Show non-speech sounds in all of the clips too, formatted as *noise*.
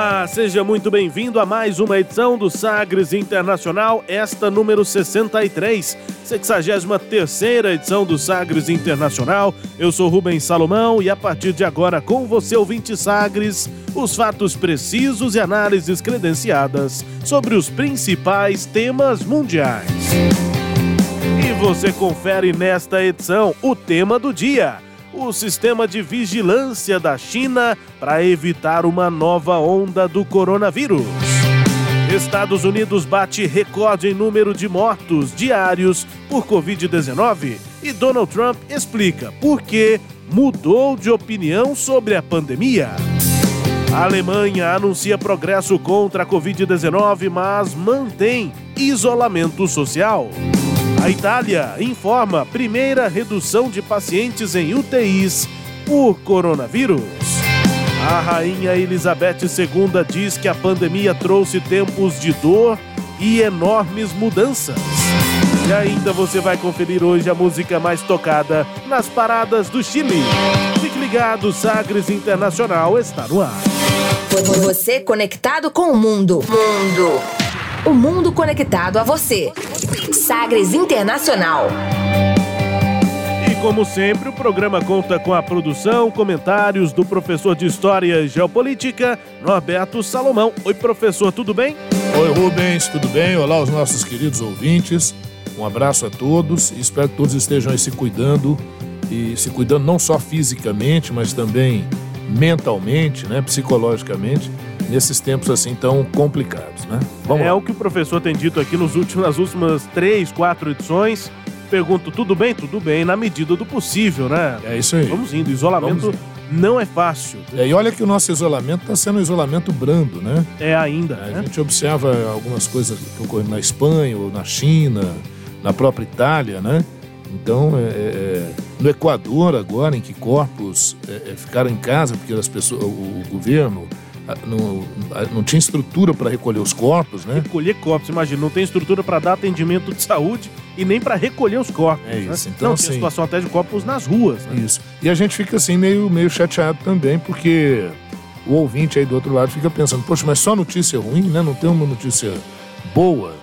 Olá, seja muito bem-vindo a mais uma edição do Sagres Internacional, esta número 63, 63 edição do Sagres Internacional. Eu sou Rubens Salomão e a partir de agora, com você, ouvinte Sagres, os fatos precisos e análises credenciadas sobre os principais temas mundiais. E você confere nesta edição o tema do dia o sistema de vigilância da China para evitar uma nova onda do coronavírus. Estados Unidos bate recorde em número de mortos diários por Covid-19 e Donald Trump explica por que mudou de opinião sobre a pandemia. A Alemanha anuncia progresso contra a Covid-19, mas mantém isolamento social. A Itália informa primeira redução de pacientes em UTIs por coronavírus. A rainha Elizabeth II diz que a pandemia trouxe tempos de dor e enormes mudanças. E ainda você vai conferir hoje a música mais tocada nas paradas do Chile. Fique ligado, Sagres Internacional está no ar. Você conectado com o mundo. Mundo. O mundo conectado a você. Sagres Internacional. E como sempre, o programa conta com a produção, comentários do professor de História e Geopolítica, Norberto Salomão. Oi, professor, tudo bem? Oi, Rubens, tudo bem? Olá aos nossos queridos ouvintes. Um abraço a todos e espero que todos estejam aí se cuidando e se cuidando não só fisicamente, mas também mentalmente, né, psicologicamente nesses tempos assim tão complicados, né? Vamos é lá. o que o professor tem dito aqui nos últimos, nas últimas três, quatro edições. Pergunto, tudo bem? Tudo bem, na medida do possível, né? É isso aí. Vamos indo. Isolamento não é fácil. É, e olha que o nosso isolamento está sendo um isolamento brando, né? É ainda. É, né? A gente observa algumas coisas que ocorrem na Espanha ou na China, na própria Itália, né? Então, é, é, é no Equador agora, em que corpos é, é, ficaram em casa porque as pessoas, o, o governo não, não tinha estrutura para recolher os corpos, né? Recolher corpos, imagina, não tem estrutura para dar atendimento de saúde e nem para recolher os corpos. É né? isso. Né? Então, não, assim, tem situação até de corpos nas ruas. Né? Isso. E a gente fica assim meio, meio chateado também, porque o ouvinte aí do outro lado fica pensando, poxa, mas só notícia ruim, né? Não tem uma notícia boa.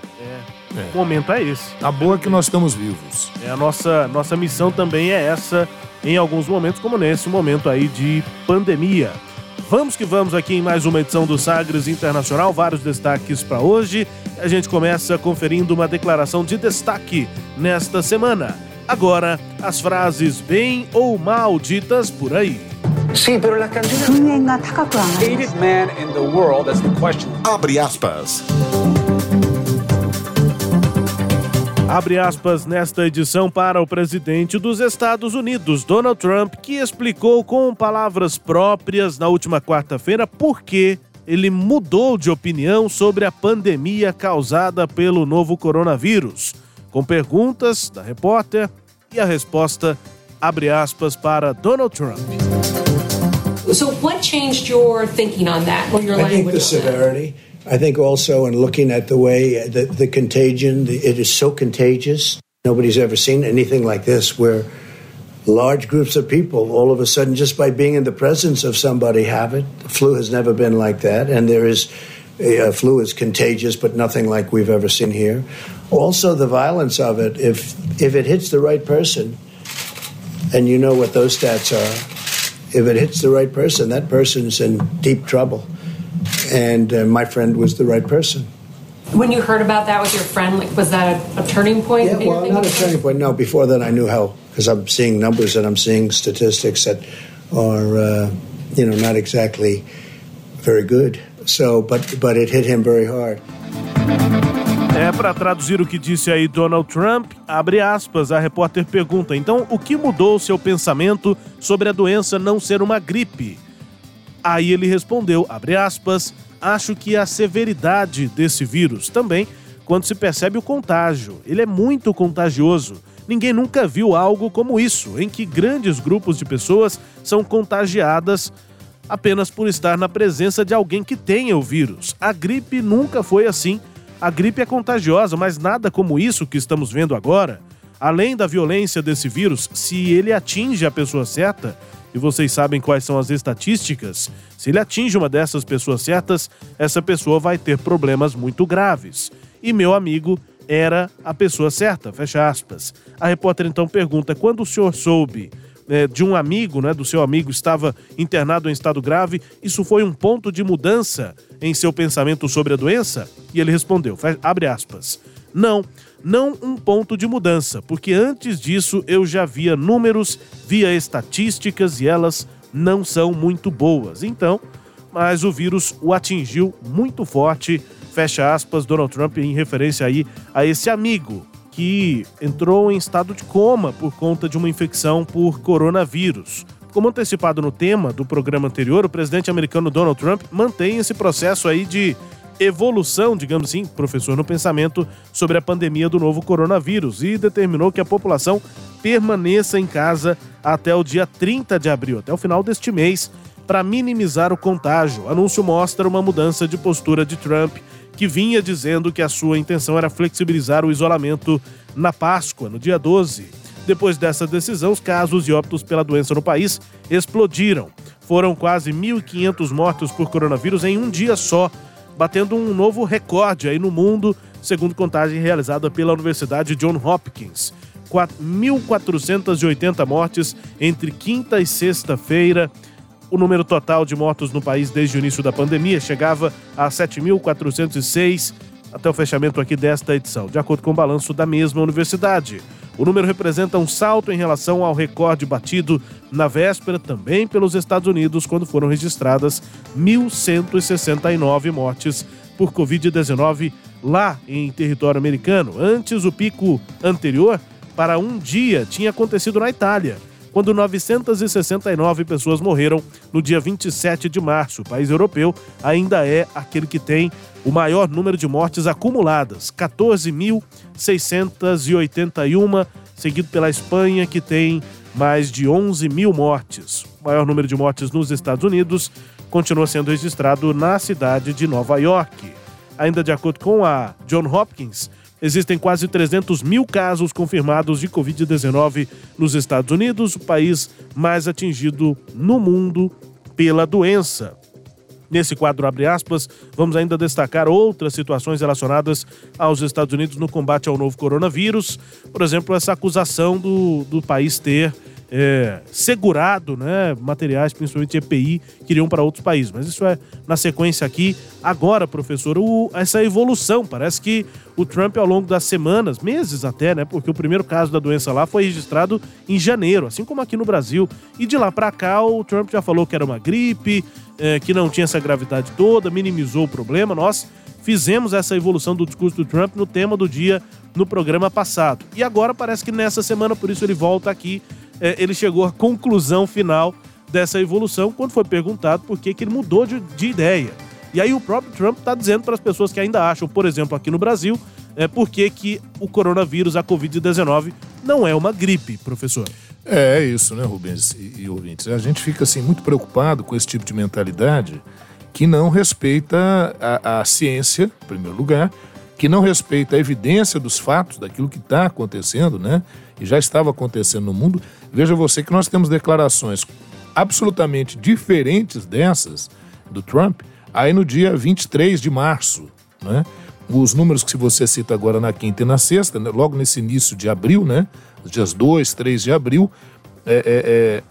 É. é. O momento é esse. A boa é que nós estamos vivos. É, a nossa, nossa missão também é essa em alguns momentos, como nesse momento aí de pandemia. Vamos que vamos aqui em mais uma edição do Sagres Internacional, vários destaques para hoje. A gente começa conferindo uma declaração de destaque nesta semana. Agora, as frases bem ou mal ditas por aí. Sim, pero la. Abre aspas. Abre aspas nesta edição para o presidente dos Estados Unidos, Donald Trump, que explicou com palavras próprias na última quarta-feira por que ele mudou de opinião sobre a pandemia causada pelo novo coronavírus. Com perguntas da repórter e a resposta, abre aspas, para Donald Trump. So what changed your thinking on that or your I think the severity. I think also in looking at the way the, the contagion, the, it is so contagious. Nobody's ever seen anything like this where large groups of people all of a sudden just by being in the presence of somebody have it. The flu has never been like that and there is a, flu is contagious but nothing like we've ever seen here. Also the violence of it if if it hits the right person and you know what those stats are if it hits the right person that person's in deep trouble and uh, my friend was the right person. When you heard about that with your friend, like, was that a, a turning point? Yeah, well, not a turning point. No, before that, I knew how because I'm seeing numbers and I'm seeing statistics that are, uh, you know, not exactly very good. So, but but it hit him very hard. É, para traduzir o que disse aí Donald Trump, abre aspas, a repórter pergunta: então o que mudou seu pensamento sobre a doença não ser uma gripe? Aí ele respondeu, abre aspas, acho que a severidade desse vírus também quando se percebe o contágio. Ele é muito contagioso. Ninguém nunca viu algo como isso, em que grandes grupos de pessoas são contagiadas apenas por estar na presença de alguém que tenha o vírus. A gripe nunca foi assim. A gripe é contagiosa, mas nada como isso que estamos vendo agora. Além da violência desse vírus, se ele atinge a pessoa certa, e vocês sabem quais são as estatísticas, se ele atinge uma dessas pessoas certas, essa pessoa vai ter problemas muito graves. E meu amigo era a pessoa certa, fecha aspas. A repórter então pergunta: quando o senhor soube é, de um amigo, né, do seu amigo, estava internado em estado grave, isso foi um ponto de mudança em seu pensamento sobre a doença? E ele respondeu, abre aspas, não, não um ponto de mudança, porque antes disso eu já via números, via estatísticas e elas não são muito boas. Então, mas o vírus o atingiu muito forte, fecha aspas, Donald Trump em referência aí a esse amigo que entrou em estado de coma por conta de uma infecção por coronavírus. Como antecipado no tema do programa anterior, o presidente americano Donald Trump mantém esse processo aí de evolução, digamos assim, professor, no pensamento sobre a pandemia do novo coronavírus e determinou que a população permaneça em casa até o dia 30 de abril, até o final deste mês, para minimizar o contágio. O anúncio mostra uma mudança de postura de Trump que vinha dizendo que a sua intenção era flexibilizar o isolamento na Páscoa, no dia 12. Depois dessa decisão, os casos e óbitos pela doença no país explodiram. Foram quase 1.500 mortos por coronavírus em um dia só, batendo um novo recorde aí no mundo, segundo contagem realizada pela Universidade John Hopkins. 1.480 mortes entre quinta e sexta-feira o número total de mortos no país desde o início da pandemia chegava a 7.406 até o fechamento aqui desta edição, de acordo com o balanço da mesma universidade. O número representa um salto em relação ao recorde batido na véspera também pelos Estados Unidos, quando foram registradas 1.169 mortes por Covid-19 lá em território americano. Antes, o pico anterior para um dia tinha acontecido na Itália, quando 969 pessoas morreram no dia 27 de março. O país europeu ainda é aquele que tem o maior número de mortes acumuladas, 14.681, seguido pela Espanha, que tem mais de 11 mil mortes. O maior número de mortes nos Estados Unidos continua sendo registrado na cidade de Nova York. Ainda de acordo com a John Hopkins, Existem quase 300 mil casos confirmados de Covid-19 nos Estados Unidos, o país mais atingido no mundo pela doença. Nesse quadro, abre aspas, vamos ainda destacar outras situações relacionadas aos Estados Unidos no combate ao novo coronavírus. Por exemplo, essa acusação do, do país ter é, segurado né, materiais, principalmente EPI, que iriam para outros países. Mas isso é na sequência aqui. Agora, professor, o, essa evolução, parece que o Trump, ao longo das semanas, meses até, né? Porque o primeiro caso da doença lá foi registrado em janeiro, assim como aqui no Brasil. E de lá para cá, o Trump já falou que era uma gripe, é, que não tinha essa gravidade toda, minimizou o problema. Nós fizemos essa evolução do discurso do Trump no tema do dia no programa passado. E agora parece que nessa semana, por isso ele volta aqui ele chegou à conclusão final dessa evolução quando foi perguntado por que, que ele mudou de, de ideia. E aí o próprio Trump está dizendo para as pessoas que ainda acham, por exemplo, aqui no Brasil, é, por que, que o coronavírus, a Covid-19, não é uma gripe, professor. É, é isso, né, Rubens e, e ouvintes? A gente fica assim muito preocupado com esse tipo de mentalidade que não respeita a, a ciência, em primeiro lugar, que não respeita a evidência dos fatos, daquilo que está acontecendo, né? E já estava acontecendo no mundo. Veja você que nós temos declarações absolutamente diferentes dessas do Trump aí no dia 23 de março, né? Os números que você cita agora na quinta e na sexta, né? logo nesse início de abril, né? Os dias 2, 3 de abril, é, é, é,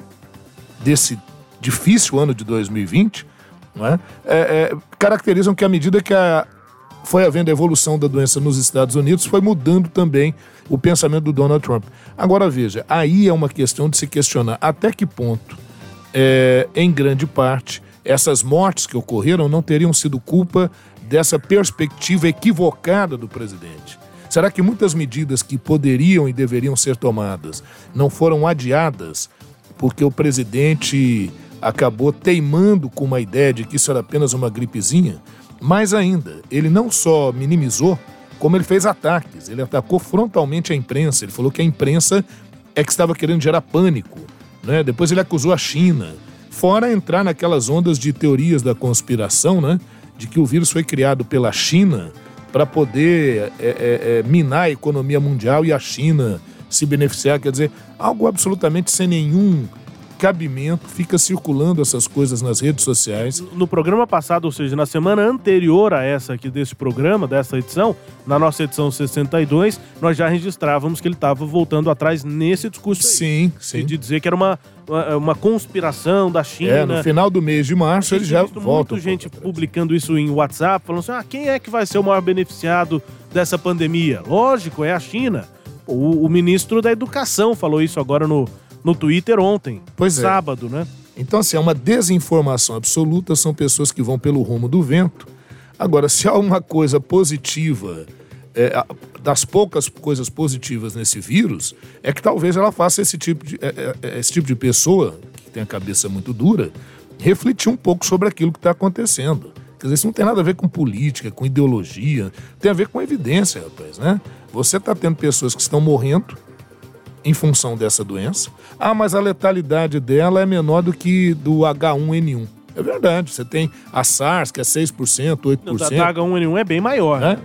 desse difícil ano de 2020, né? é, é, caracterizam que à medida que a, foi havendo a evolução da doença nos Estados Unidos, foi mudando também o pensamento do Donald Trump. Agora veja, aí é uma questão de se questionar até que ponto, é, em grande parte, essas mortes que ocorreram não teriam sido culpa dessa perspectiva equivocada do presidente? Será que muitas medidas que poderiam e deveriam ser tomadas não foram adiadas porque o presidente acabou teimando com uma ideia de que isso era apenas uma gripezinha? Mais ainda, ele não só minimizou, como ele fez ataques. Ele atacou frontalmente a imprensa. Ele falou que a imprensa é que estava querendo gerar pânico. Né? Depois ele acusou a China. Fora entrar naquelas ondas de teorias da conspiração, né? De que o vírus foi criado pela China para poder é, é, é, minar a economia mundial e a China se beneficiar. Quer dizer, algo absolutamente sem nenhum cabimento, fica circulando essas coisas nas redes sociais. No programa passado, ou seja, na semana anterior a essa aqui desse programa, dessa edição, na nossa edição 62, nós já registrávamos que ele estava voltando atrás nesse discurso. Aí, sim, sim. De dizer que era uma, uma, uma conspiração da China. É, no final do mês de março ele já volta. Muita gente publicando isso em WhatsApp, falando assim: ah, quem é que vai ser o maior beneficiado dessa pandemia? Lógico, é a China. O, o ministro da Educação falou isso agora no, no Twitter ontem. Pois é. Sábado, né? Então, assim, é uma desinformação absoluta, são pessoas que vão pelo rumo do vento. Agora, se há uma coisa positiva, é, das poucas coisas positivas nesse vírus, é que talvez ela faça esse tipo de, é, é, esse tipo de pessoa, que tem a cabeça muito dura, refletir um pouco sobre aquilo que está acontecendo. Quer dizer, isso não tem nada a ver com política, com ideologia, tem a ver com evidência, rapaz, né? Você está tendo pessoas que estão morrendo em função dessa doença. Ah, mas a letalidade dela é menor do que do H1N1. É verdade, você tem a SARS, que é 6%, 8%. Não, da, da H1N1 é bem maior. É?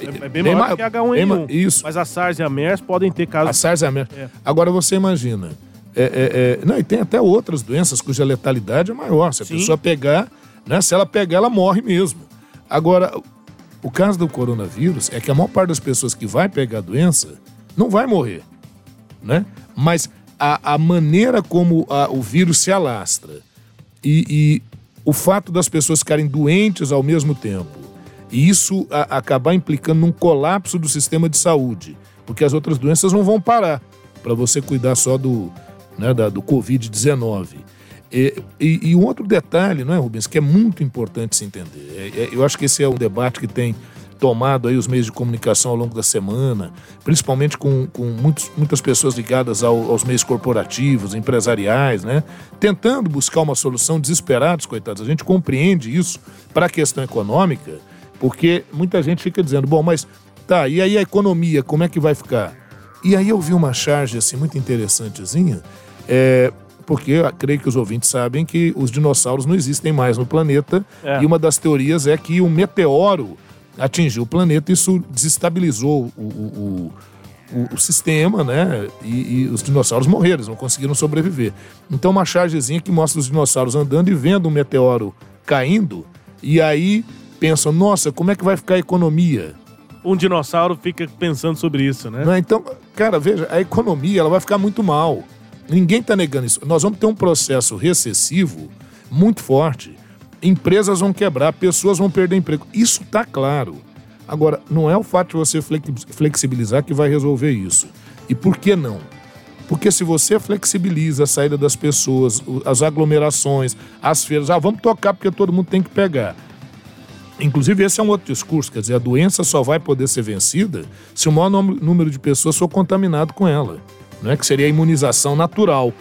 É, é bem, bem maior que a H1N1. Bem, isso. Mas a SARS e a MERS podem ter casos... A SARS e a MERS. É. Agora você imagina... É, é, é, não, e tem até outras doenças cuja letalidade é maior. Se a Sim. pessoa pegar, né, se ela pegar, ela morre mesmo. Agora, o caso do coronavírus é que a maior parte das pessoas que vai pegar a doença não vai morrer né? Mas a, a maneira como a, o vírus se alastra e, e, o fato das pessoas ficarem doentes ao mesmo tempo, e isso a, acabar implicando num colapso do sistema de saúde, porque as outras doenças não vão parar para você cuidar só do, né, do Covid-19. E, e, e, um outro detalhe, não é, Rubens, que é muito importante se entender. É, é, eu acho que esse é um debate que tem tomado aí os meios de comunicação ao longo da semana, principalmente com, com muitos, muitas pessoas ligadas ao, aos meios corporativos, empresariais, né? Tentando buscar uma solução desesperados, coitados. A gente compreende isso para a questão econômica, porque muita gente fica dizendo, bom, mas tá, e aí a economia, como é que vai ficar? E aí eu vi uma charge assim muito interessantezinha, é, porque creio que os ouvintes sabem que os dinossauros não existem mais no planeta, é. e uma das teorias é que um meteoro atingiu o planeta, isso desestabilizou o, o, o, o sistema, né? E, e, os dinossauros morreram, eles não conseguiram sobreviver. Então, uma chargezinha que mostra os dinossauros andando e vendo um meteoro caindo, e aí pensam, nossa, como é que vai ficar a economia? Um dinossauro fica pensando sobre isso, né? Não, então, cara, veja, a economia ela vai ficar muito mal. Ninguém está negando isso. Nós vamos ter um processo recessivo muito forte empresas vão quebrar, pessoas vão perder emprego. Isso está claro. Agora, não é o fato de você flexibilizar que vai resolver isso. E por que não? Porque se você flexibiliza a saída das pessoas, as aglomerações, as feiras, ah, vamos tocar porque todo mundo tem que pegar. Inclusive, esse é um outro discurso, quer dizer, a doença só vai poder ser vencida se o maior número de pessoas for contaminado com ela, não é que seria a imunização natural.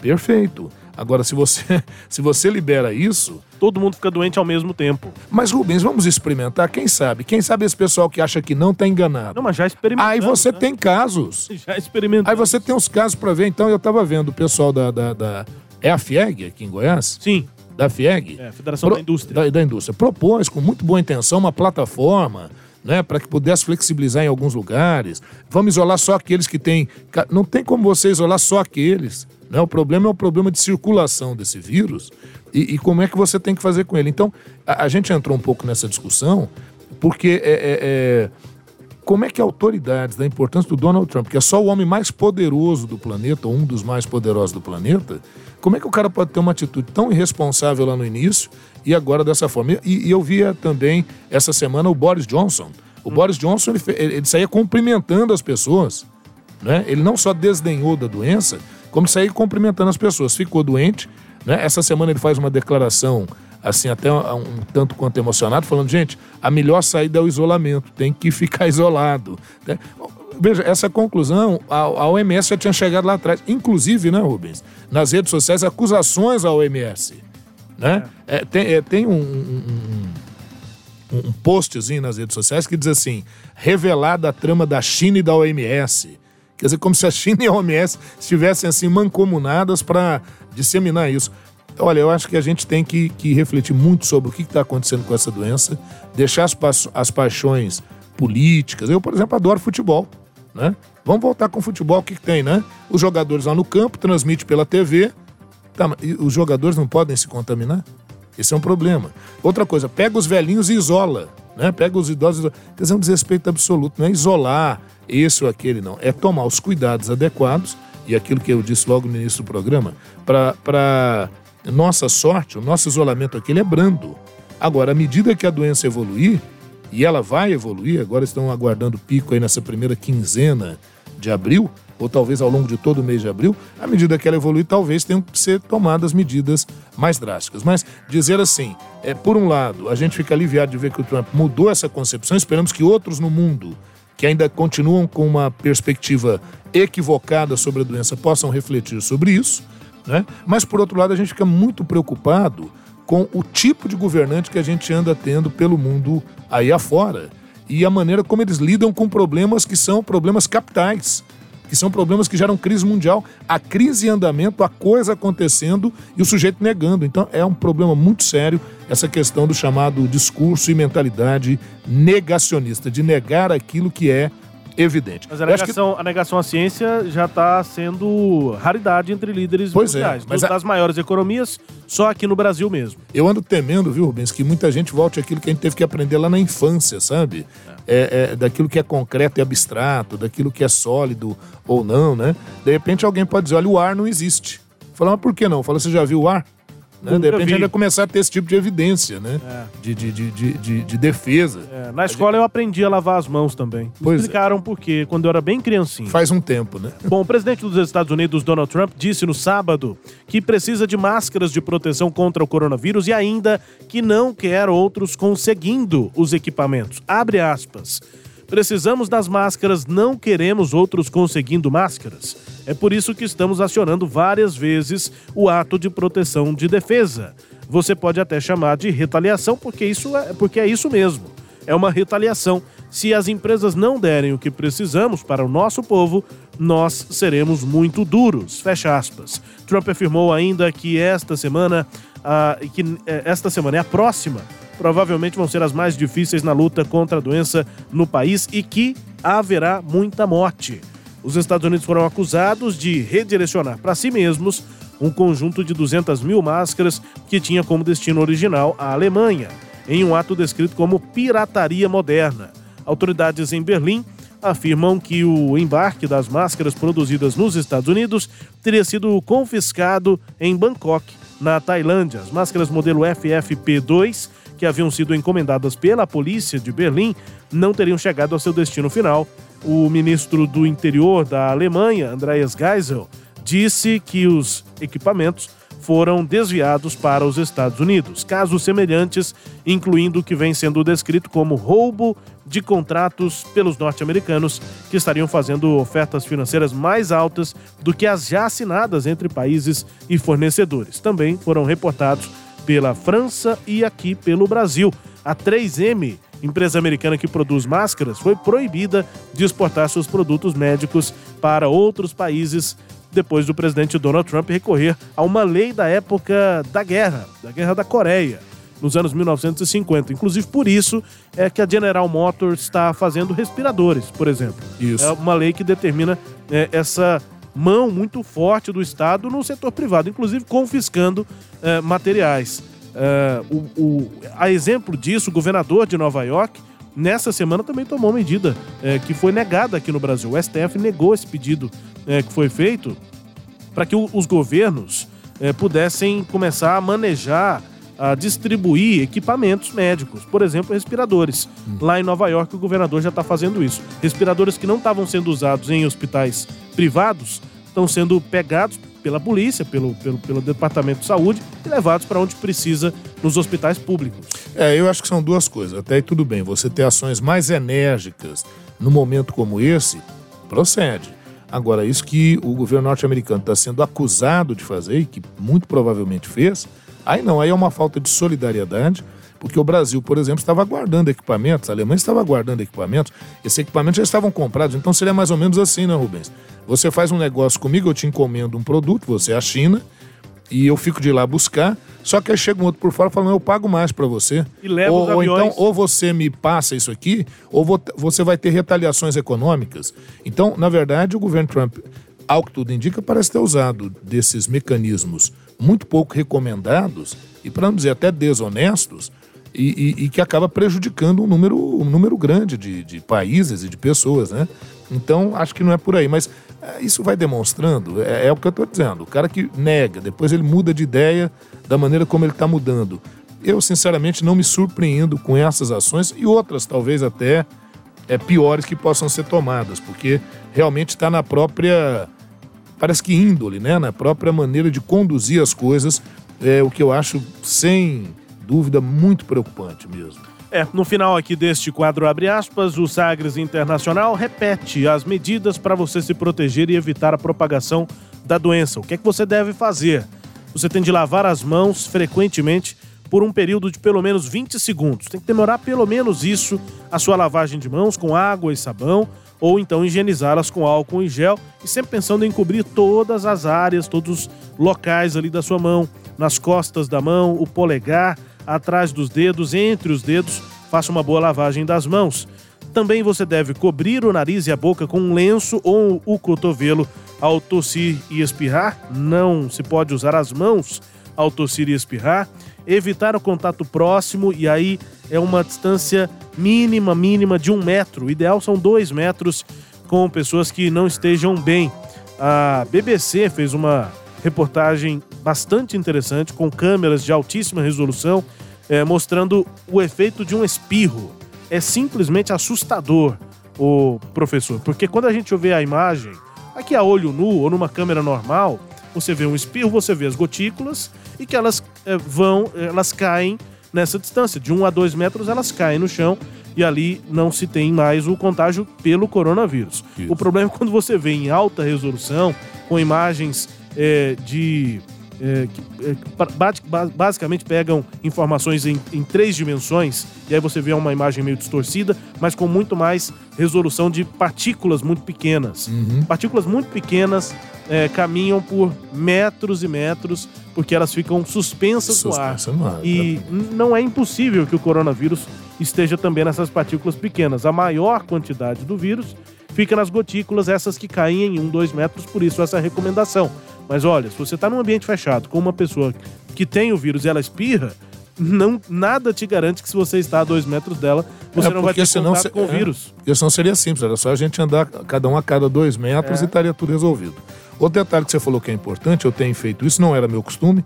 Perfeito. Agora, se você, *laughs* se você libera isso. Todo mundo fica doente ao mesmo tempo. Mas, Rubens, vamos experimentar? Quem sabe? Quem sabe esse pessoal que acha que não está enganado? Não, mas já experimentou. Aí você né? tem casos. *laughs* Já experimentou. Aí você tem uns casos para ver. Então, eu estava vendo o pessoal da, da, da. É a FIEG aqui em Goiás? Sim. Da FIEG? É, Federação Pro... da Indústria. Da, da indústria. Propôs, com muito boa intenção, uma plataforma né, para que pudesse flexibilizar em alguns lugares. Vamos isolar só aqueles que têm. Não tem como você isolar só aqueles. Né? O problema é o problema de circulação desse vírus e, e como é que você tem que fazer com ele. Então, a, a gente entrou um pouco nessa discussão porque é, é, é, como é que autoridades da importância do Donald Trump, que é só o homem mais poderoso do planeta, ou um dos mais poderosos do planeta, como é que o cara pode ter uma atitude tão irresponsável lá no início e agora dessa forma? E, e eu via também essa semana o Boris Johnson. O hum. Boris Johnson ele, ele saía cumprimentando as pessoas. Né? Ele não só desdenhou da doença, como saía cumprimentando as pessoas. Ficou doente. Né? Essa semana ele faz uma declaração assim, até um, um, tanto quanto emocionado, falando, gente, a melhor saída é o isolamento, tem que ficar *laughs* isolado. Né? Veja, essa conclusão, a, a, OMS já tinha chegado lá atrás. Inclusive, né, Rubens, nas redes sociais, acusações à OMS. Né? É. É, tem, é, tem um, um, um, postzinho nas redes sociais que diz assim, revelada a trama da China e da OMS. Quer dizer, como se a China e a OMS estivessem assim mancomunadas para disseminar isso. Olha, eu acho que a gente tem que, que refletir muito sobre o que está acontecendo com essa doença, deixar as, pa as paixões políticas. Eu, por exemplo, adoro futebol. Né? Vamos voltar com o futebol, o que, que tem, né? Os jogadores lá no campo, transmite pela TV. Tá, os jogadores não podem se contaminar? Esse é um problema. Outra coisa, pega os velhinhos e isola. Né? Pega os idosos. Quer dizer, é um desrespeito absoluto. Não é isolar esse ou aquele, não. É tomar os cuidados adequados, e aquilo que eu disse logo no início do programa, para nossa sorte, o nosso isolamento aqui é brando. Agora, à medida que a doença evoluir, e ela vai evoluir, agora estão aguardando pico aí nessa primeira quinzena de abril, ou talvez ao longo de todo o mês de abril, à medida que ela evoluir, talvez tenham que ser tomadas medidas mais drásticas. Mas dizer assim, é, por um lado, a gente fica aliviado de ver que o Trump mudou essa concepção, esperamos que outros no mundo que ainda continuam com uma perspectiva equivocada sobre a doença possam refletir sobre isso, né? Mas por outro lado, a gente fica muito preocupado com o tipo de governante que a gente anda tendo pelo mundo aí afora e a maneira como eles lidam com problemas que são problemas capitais, que são problemas que geram crise mundial. A crise em andamento, a coisa acontecendo e o sujeito negando. Então é um problema muito sério essa questão do chamado discurso e mentalidade negacionista, de negar aquilo que é evidente. Mas a negação, que... a negação à ciência já está sendo raridade entre líderes pois mundiais. É, mas das a... maiores economias, só aqui no Brasil mesmo. Eu ando temendo, viu, Rubens, que muita gente volte aquilo que a gente teve que aprender lá na infância, sabe? É. É, daquilo que é concreto e abstrato, daquilo que é sólido ou não, né? De repente alguém pode dizer, olha, o ar não existe. Falar, mas por que não? Fala, você já viu o ar? Né? De repente vi. a gente vai começar a ter esse tipo de evidência, né? É. De, de, de, de, de, defesa. É. Na escola gente... eu aprendi a lavar as mãos também. Pois é. explicaram é. por quê, quando eu era bem criancinho. Faz um tempo, né? Bom, o presidente dos Estados Unidos, Donald Trump, disse no sábado que precisa de máscaras de proteção contra o coronavírus e ainda que não quer outros conseguindo os equipamentos. Abre aspas. Precisamos das máscaras, não queremos outros conseguindo máscaras. É por isso que estamos acionando várias vezes o ato de proteção de defesa. Você pode até chamar de retaliação, porque, isso é, porque é isso mesmo. É uma retaliação. Se as empresas não derem o que precisamos para o nosso povo, nós seremos muito duros. Fecha aspas. Trump afirmou ainda que esta semana, uh, que eh, esta semana é a próxima, provavelmente vão ser as mais difíceis na luta contra a doença no país e que haverá muita morte os Estados Unidos foram acusados de redirecionar para si mesmos um conjunto de 200 mil máscaras que tinha como destino original a Alemanha, em um ato descrito como pirataria moderna. Autoridades em Berlim afirmam que o embarque das máscaras produzidas nos Estados Unidos teria sido confiscado em Bangkok, na Tailândia. As máscaras modelo FFP2, que haviam sido encomendadas pela polícia de Berlim, não teriam chegado ao seu destino final o ministro do Interior da Alemanha, Andreas Geisel, disse que os equipamentos foram desviados para os Estados Unidos. Casos semelhantes, incluindo o que vem sendo descrito como roubo de contratos pelos norte-americanos, que estariam fazendo ofertas financeiras mais altas do que as já assinadas entre países e fornecedores. Também foram reportados pela França e aqui pelo Brasil. A 3M empresa americana que produz máscaras, foi proibida de exportar seus produtos médicos para outros países depois do presidente Donald Trump recorrer a uma lei da época da guerra, da Guerra da Coreia, nos anos 1950. Inclusive por isso é que a General Motors está fazendo respiradores, por exemplo. Isso. É uma lei que determina é, essa mão muito forte do Estado no setor privado, inclusive confiscando é, materiais. Uh, o, o, a exemplo disso, o governador de Nova York, nessa semana também tomou medida uh, que foi negada aqui no Brasil. O STF negou esse pedido uh, que foi feito para que o, os governos pudessem começar a manejar, a distribuir equipamentos médicos, por exemplo, respiradores. Hum. Lá em Nova York, o governador já está fazendo isso. Respiradores que não estavam sendo usados em hospitais privados estão sendo pegados pela polícia, pelo, pelo, pelo Departamento de Saúde e levados para onde precisa nos hospitais públicos. É, eu acho que são duas coisas. Até aí tudo bem, você ter ações mais enérgicas num momento como esse, procede. Agora, isso que o governo norte-americano está sendo acusado de fazer, e que muito provavelmente fez, aí não, aí é uma falta de solidariedade, porque o Brasil, por exemplo, estava guardando equipamentos, a Alemanha estava guardando equipamentos, esses equipamentos já estavam comprados, então seria mais ou menos assim, né, Rubens? Você faz um negócio comigo, eu te encomendo um produto, você é a China, e eu fico de lá buscar, só que aí chega um outro por fora falando, eu pago mais para você. E leva ou, os ou então, aviões. ou você me passa isso aqui, ou vo- você vai ter retaliações econômicas. Então, na verdade, o governo Trump, ao que tudo indica, parece ter usado desses mecanismos muito pouco recomendados, e para não dizer até desonestos, e, e- e que acaba prejudicando um número, um número grande de, de países e de pessoas, né? Então, acho que não é por aí. Mas é, isso vai demonstrando, é, é o que eu estou dizendo. O cara que nega, depois ele muda de ideia da maneira como ele está mudando. Eu, sinceramente, não me surpreendo com essas ações e outras, talvez até é, piores que possam ser tomadas, porque realmente está na própria, parece que índole, né? na própria maneira de conduzir as coisas, é o que eu acho, sem dúvida, muito preocupante mesmo. É, no final aqui deste quadro, abre aspas, o Sagres Internacional repete as medidas para você se proteger e evitar a propagação da doença. O que é que você deve fazer? Você tem de lavar as mãos frequentemente por um período de pelo menos 20 segundos. Tem que demorar pelo menos isso, a sua lavagem de mãos com água e sabão, ou então higienizá-las com álcool em gel e sempre pensando em cobrir todas as áreas, todos os locais ali da sua mão, nas costas da mão, o polegar, atrás dos dedos, entre os dedos, faça uma boa lavagem das mãos. Também você deve cobrir o nariz e a boca com um lenço ou o cotovelo ao tossir e espirrar. Não se pode usar as mãos ao tossir e espirrar. Evitar o contato próximo, e aí é uma distância mínima, mínima de um metro. O ideal são dois metros com pessoas que não estejam bem. A BBC fez uma reportagem bastante interessante com câmeras de altíssima resolução eh, mostrando o efeito de um espirro. É simplesmente assustador, o professor, porque quando a gente vê a imagem, aqui a olho nu ou numa câmera normal, você vê um espirro, você vê as gotículas e que elas eh, vão, elas caem nessa distância, de 1 a 2 metros elas caem no chão e ali não se tem mais o contágio pelo coronavírus. Isso. O problema é quando você vê em alta resolução, com imagens eh, de. eh, que, ba- basicamente pegam informações em, em três dimensões, e aí você vê uma imagem meio distorcida, mas com muito mais resolução de partículas muito pequenas. Partículas muito pequenas eh, caminham por metros e metros, porque elas ficam suspensas, no ar. Suspensa no ar, E não é impossível que o coronavírus esteja também nessas partículas pequenas. A maior quantidade do vírus fica nas gotículas, essas que caem em 1, 2 metros, por isso essa recomendação. Mas olha, se você está num ambiente fechado com uma pessoa que tem o vírus e ela espirra, não, nada te garante que se você está a 2 metros dela, você É, não vai ter senão contato se- com o é, vírus. Porque senão seria simples, era só a gente andar cada um a cada dois metros É. e estaria tudo resolvido. Outro detalhe que você falou que é importante, eu tenho feito isso, não era meu costume,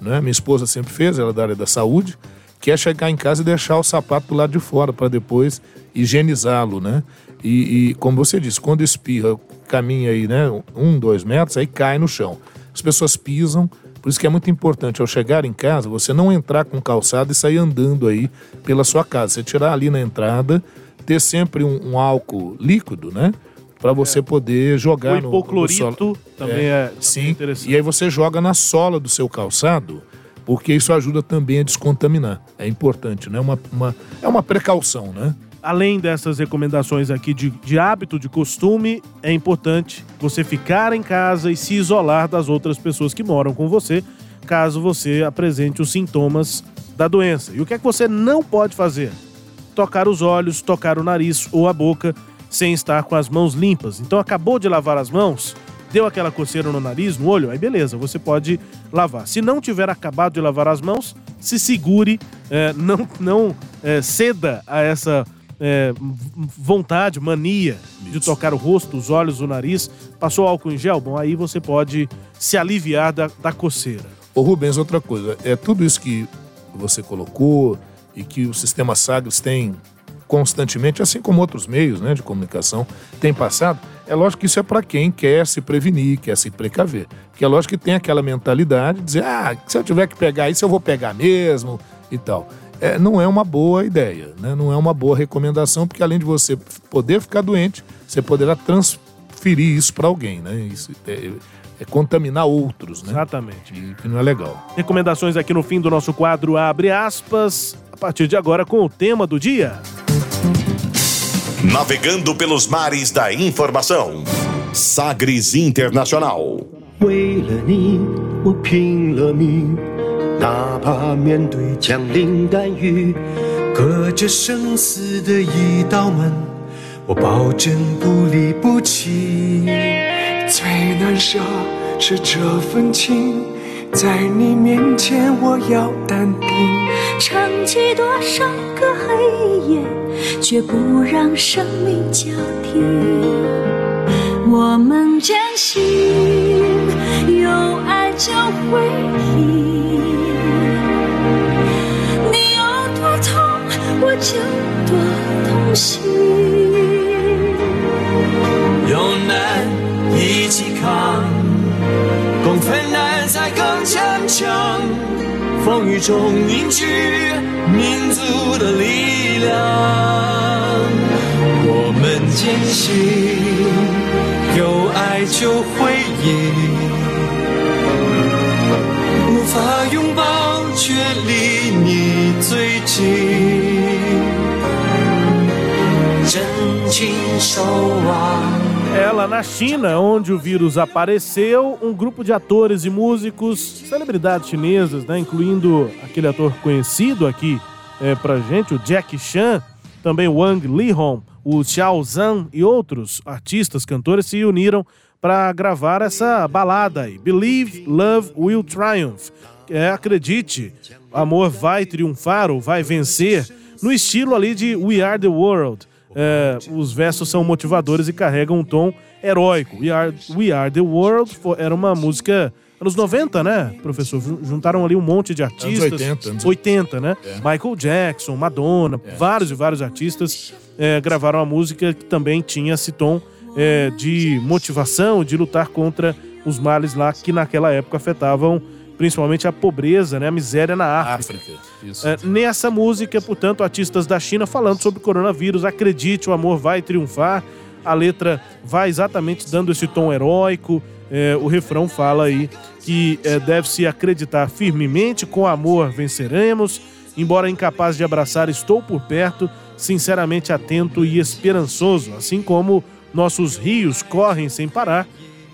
né? Minha esposa sempre fez, ela é da área da saúde, que é chegar em casa e deixar o sapato do lado de fora para depois higienizá-lo, né? E, e, como você disse, quando espirra, caminha aí, né? Um, dois metros, aí cai no chão. As pessoas pisam, por isso que é muito importante, ao chegar em casa, você não entrar com calçado e sair andando aí pela sua casa. Você tirar ali na entrada, ter sempre um, um álcool líquido, né? Para você poder jogar O no, hipoclorito no solo. também é, também é Sim, interessante. e aí você joga na sola do seu calçado, porque isso ajuda também a descontaminar. É importante, né? Uma, uma, é uma precaução, né? Além dessas recomendações aqui de, de hábito, de costume, é importante você ficar em casa e se isolar das outras pessoas que moram com você, caso você apresente os sintomas da doença. E o que é que você não pode fazer? Tocar os olhos, tocar o nariz ou a boca sem estar com as mãos limpas. Então acabou de lavar as mãos, deu aquela coceira no nariz, no olho, aí beleza, você pode lavar. Se não tiver acabado de lavar as mãos, se segure, eh, não, não eh, ceda a essa v- vontade, mania de tocar o rosto, os olhos, o nariz. Passou álcool em gel? Bom, aí você pode se aliviar da, da coceira. Ô Rubens, outra coisa, é tudo isso que você colocou e que o sistema Sagres tem constantemente, assim como outros meios né, de comunicação têm passado, é lógico que isso é para quem quer se prevenir, quer se precaver. Porque é lógico que tem aquela mentalidade de dizer, ah, se eu tiver que pegar isso, eu vou pegar mesmo e tal É, não é uma boa ideia, né? não é uma boa recomendação, porque além de você poder ficar doente, você poderá transferir isso para alguém. Né? Isso é, é contaminar outros, né? Exatamente. E que não é legal. Recomendações aqui no fim do nosso quadro Abre aspas, a partir de agora com o tema do dia. Navegando pelos mares da informação. Sagres Internacional. 为了你，我拼了命， 哪怕面对枪林弹雨，隔着生死的一道门，我保证不离不弃。最难舍是这份情，在你面前我要淡定。撑起多少个黑夜，绝不让生命交替。我们坚信，有爱就会赢。就多痛心。有难一起扛，共分难才更坚强。风雨中凝聚民族的力量。我们坚信，有爱就会赢。无法拥抱，却离你最近。Ela na China, onde o vírus apareceu, um grupo de atores e músicos, celebridades chinesas, né, incluindo aquele ator conhecido aqui é, pra gente, o Jack Chan, também o Wang Lihong, o Xiao Zhan e outros artistas, cantores se uniram para gravar essa balada aí, Believe Love Will Triumph. É, acredite, amor vai triunfar ou vai vencer, no estilo ali de We Are the World. É, os versos são motivadores e carregam um tom heróico. We Are, We Are the World era uma música anos 90, né, professor? Jun- Juntaram ali um monte de artistas. 80, anos 80, né? Michael Jackson, Madonna, vários e vários artistas é, gravaram a música que também tinha esse tom é, de motivação, de lutar contra os males lá que naquela época afetavam principalmente a pobreza, né, a miséria na África. África. Isso. É, nessa música, portanto, artistas da China falando sobre o coronavírus. Acredite, o amor vai triunfar. A letra vai exatamente dando esse tom heróico. É, o refrão fala aí que é, deve-se acreditar firmemente, com amor venceremos. Embora incapaz de abraçar, estou por perto, sinceramente atento e esperançoso. Assim como nossos rios correm sem parar,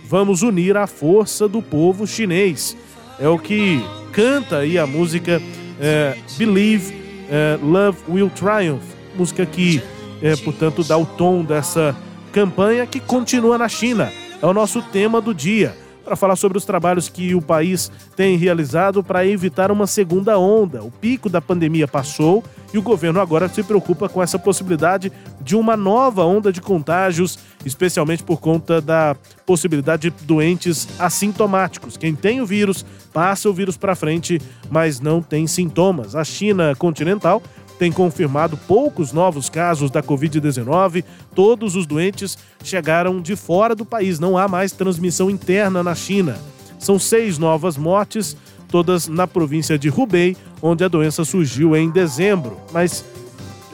vamos unir a força do povo chinês. É o que canta aí a música é, Believe é, Love Will Triumph. Música que, é, portanto, dá o tom dessa campanha que continua na China. É o nosso tema do dia. Para falar sobre os trabalhos que o país tem realizado para evitar uma segunda onda. O pico da pandemia passou e o governo agora se preocupa com essa possibilidade de uma nova onda de contágios, especialmente por conta da possibilidade de doentes assintomáticos. Quem tem o vírus passa o vírus para frente, mas não tem sintomas. A China continental tem confirmado poucos novos casos da Covid-19. Todos os doentes chegaram de fora do país, não há mais transmissão interna na China. São seis novas mortes, todas na província de Hubei, onde a doença surgiu em dezembro. Mas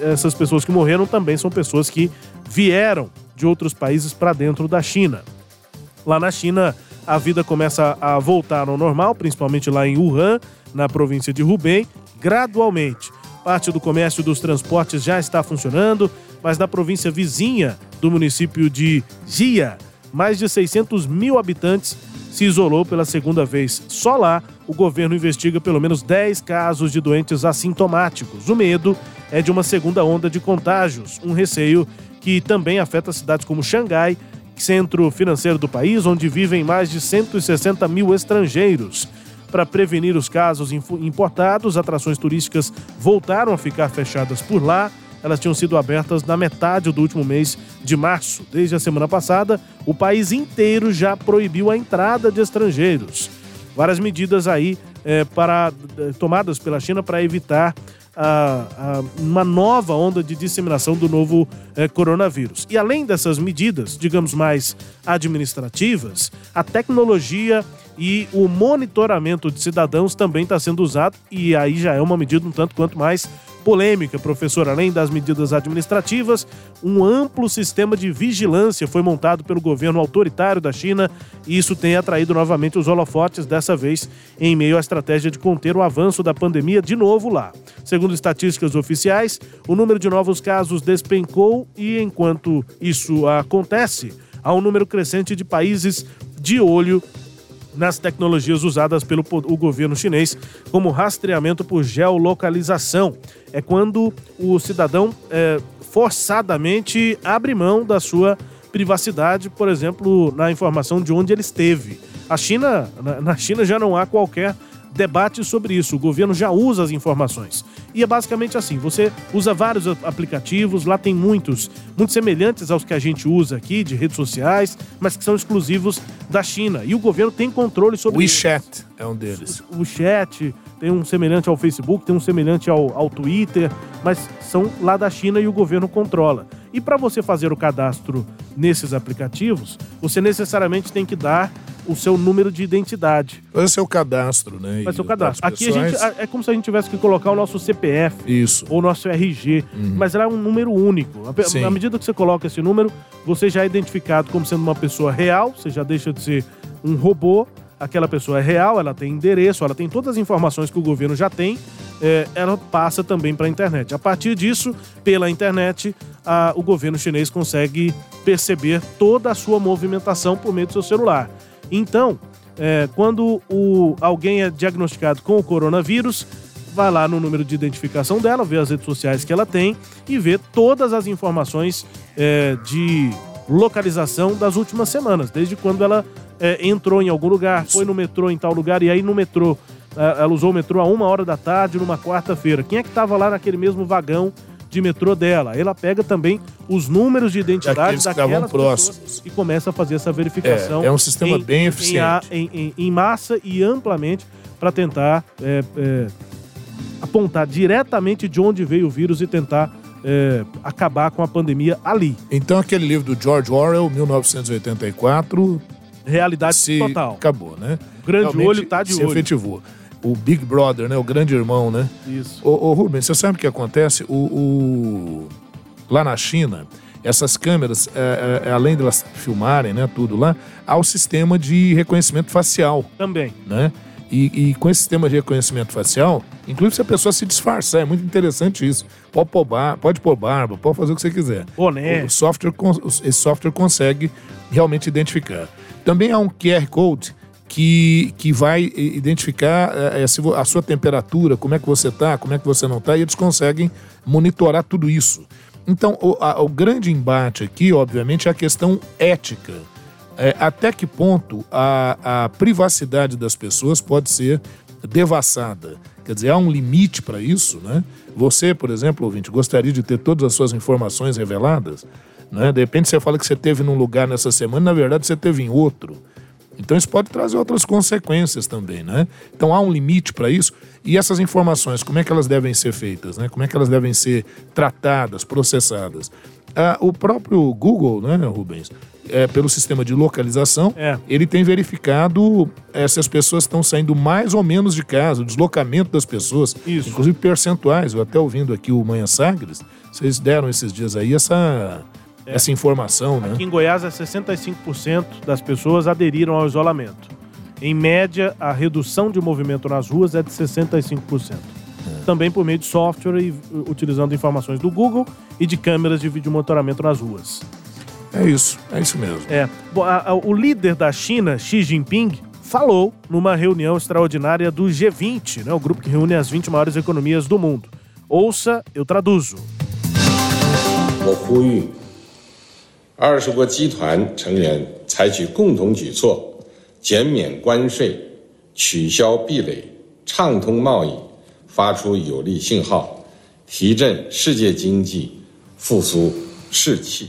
essas pessoas que morreram também são pessoas que vieram de outros países para dentro da China. Lá na China, a vida começa a voltar ao normal, principalmente lá em Wuhan, na província de Hubei, gradualmente. Parte do comércio dos transportes já está funcionando, mas na província vizinha do município de Jia, mais de 600 mil habitantes se isolou pela segunda vez. Só lá, o governo investiga pelo menos 10 casos de doentes assintomáticos. O medo é de uma segunda onda de contágios, um receio que também afeta cidades como Xangai, centro financeiro do país, onde vivem mais de 160 mil estrangeiros. Para prevenir os casos importados, atrações turísticas voltaram a ficar fechadas por lá. Elas tinham sido abertas na metade do último mês de março. Desde a semana passada, o país inteiro já proibiu a entrada de estrangeiros. Várias medidas aí eh, para, eh, tomadas pela China para evitar a, a uma nova onda de disseminação do novo eh, coronavírus. E além dessas medidas, digamos mais administrativas, a tecnologia e o monitoramento de cidadãos também está sendo usado e aí já é uma medida um tanto quanto mais polêmica, professor. Além das medidas administrativas, um amplo sistema de vigilância foi montado pelo governo autoritário da China e isso tem atraído novamente os holofotes, dessa vez em meio à estratégia de conter o avanço da pandemia de novo lá. Segundo estatísticas oficiais, o número de novos casos despencou e enquanto isso acontece, há um número crescente de países de olho nas tecnologias usadas pelo o governo chinês, como rastreamento por geolocalização. É quando o cidadão é, forçadamente abre mão da sua privacidade, por exemplo, na informação de onde ele esteve. A China, na China já não há qualquer debate sobre isso. O governo já usa as informações. E é basicamente assim: você usa vários aplicativos, lá tem muitos, muito semelhantes aos que a gente usa aqui, de redes sociais, mas que são exclusivos da China. E o governo tem controle sobre o WeChat isso. é um deles. O WeChat tem um semelhante ao Facebook, tem um semelhante ao, ao Twitter, mas são lá da China e o governo controla. E para você fazer o cadastro nesses aplicativos, você necessariamente tem que dar o seu número de identidade. Vai ser o cadastro, né? Vai ser o cadastro. Aqui a gente, é como se a gente tivesse que colocar o nosso CPF. Isso. Ou o nosso RG. Uhum. Mas é um número único. À medida que você coloca esse número, você já é identificado como sendo uma pessoa real, você já deixa de ser um robô. Aquela pessoa é real, ela tem endereço, ela tem todas as informações que o governo já tem, é, ela passa também para a internet. A partir disso, pela internet, a, o governo chinês consegue perceber toda a sua movimentação por meio do seu celular. Então, é, quando o, alguém é diagnosticado com o coronavírus, vai lá no número de identificação dela, vê as redes sociais que ela tem e vê todas as informações é, de localização das últimas semanas, desde quando ela é, entrou em algum lugar, foi no metrô em tal lugar, e aí no metrô, ela usou o metrô a uma hora da tarde, numa quarta-feira. Quem é que estava lá naquele mesmo vagão de metrô dela. Ela pega também os números de identidade daquelas próximos e começa a fazer essa verificação. É, é um sistema em, bem eficiente. Em, em, em, massa e amplamente para tentar é, é, apontar diretamente de onde veio o vírus e tentar é, acabar com a pandemia ali. Então aquele livro do George Orwell, 1984... Realidade total. Acabou, né? O grande Realmente olho tá de se olho. efetivou o Big Brother, né? O grande irmão, né? Isso. Ô, ô Rubens, você sabe o que acontece? O, o... Lá na China, essas câmeras, é, é, é, além de elas filmarem, né, tudo lá, há o sistema de reconhecimento facial. Também. Né? E, e, com esse sistema de reconhecimento facial, inclusive se a pessoa se disfarçar, é muito interessante isso. Pode pôr, bar, pode pôr barba, pode fazer o que você quiser. Boné. O software, esse software consegue realmente identificar. Também há um QR Code que, que vai identificar é, a sua temperatura, como é que você está, como é que você não está, e eles conseguem monitorar tudo isso. Então, o, a, o grande embate aqui, obviamente, é a questão ética. É, até que ponto a, a privacidade das pessoas pode ser devassada? Quer dizer, há um limite para isso, né? Você, por exemplo, ouvinte, gostaria de ter todas as suas informações reveladas? Né? De repente você fala que você teve num lugar nessa semana, na verdade você teve em outro. Então isso pode trazer outras consequências também, né? Então há um limite para isso e essas informações, como é que elas devem ser feitas, né? Como é que elas devem ser tratadas, processadas? Ah, o próprio Google, né, Rubens, é, pelo sistema de localização, é. ele tem verificado é, se as pessoas estão saindo mais ou menos de casa, o deslocamento das pessoas, Isso. inclusive percentuais. Eu até ouvindo aqui o Manhã Sagres, vocês deram esses dias aí essa é. essa informação, né? Aqui em Goiás, 65% das pessoas aderiram ao isolamento. Em média, a redução de movimento nas ruas é de 65%. É. Também por meio de software e utilizando informações do Google e de câmeras de vídeo monitoramento nas ruas. É isso, é isso mesmo. É. Bom, a, a, o líder da China, Xi Jinping, falou numa reunião extraordinária do G20, né, o grupo que reúne as 20 maiores economias do mundo. Ouça, eu traduzo. 二十国集团成员采取共同举措，减免关税、取消壁垒、畅通贸易，发出有力信号，提振世界经济复苏士气。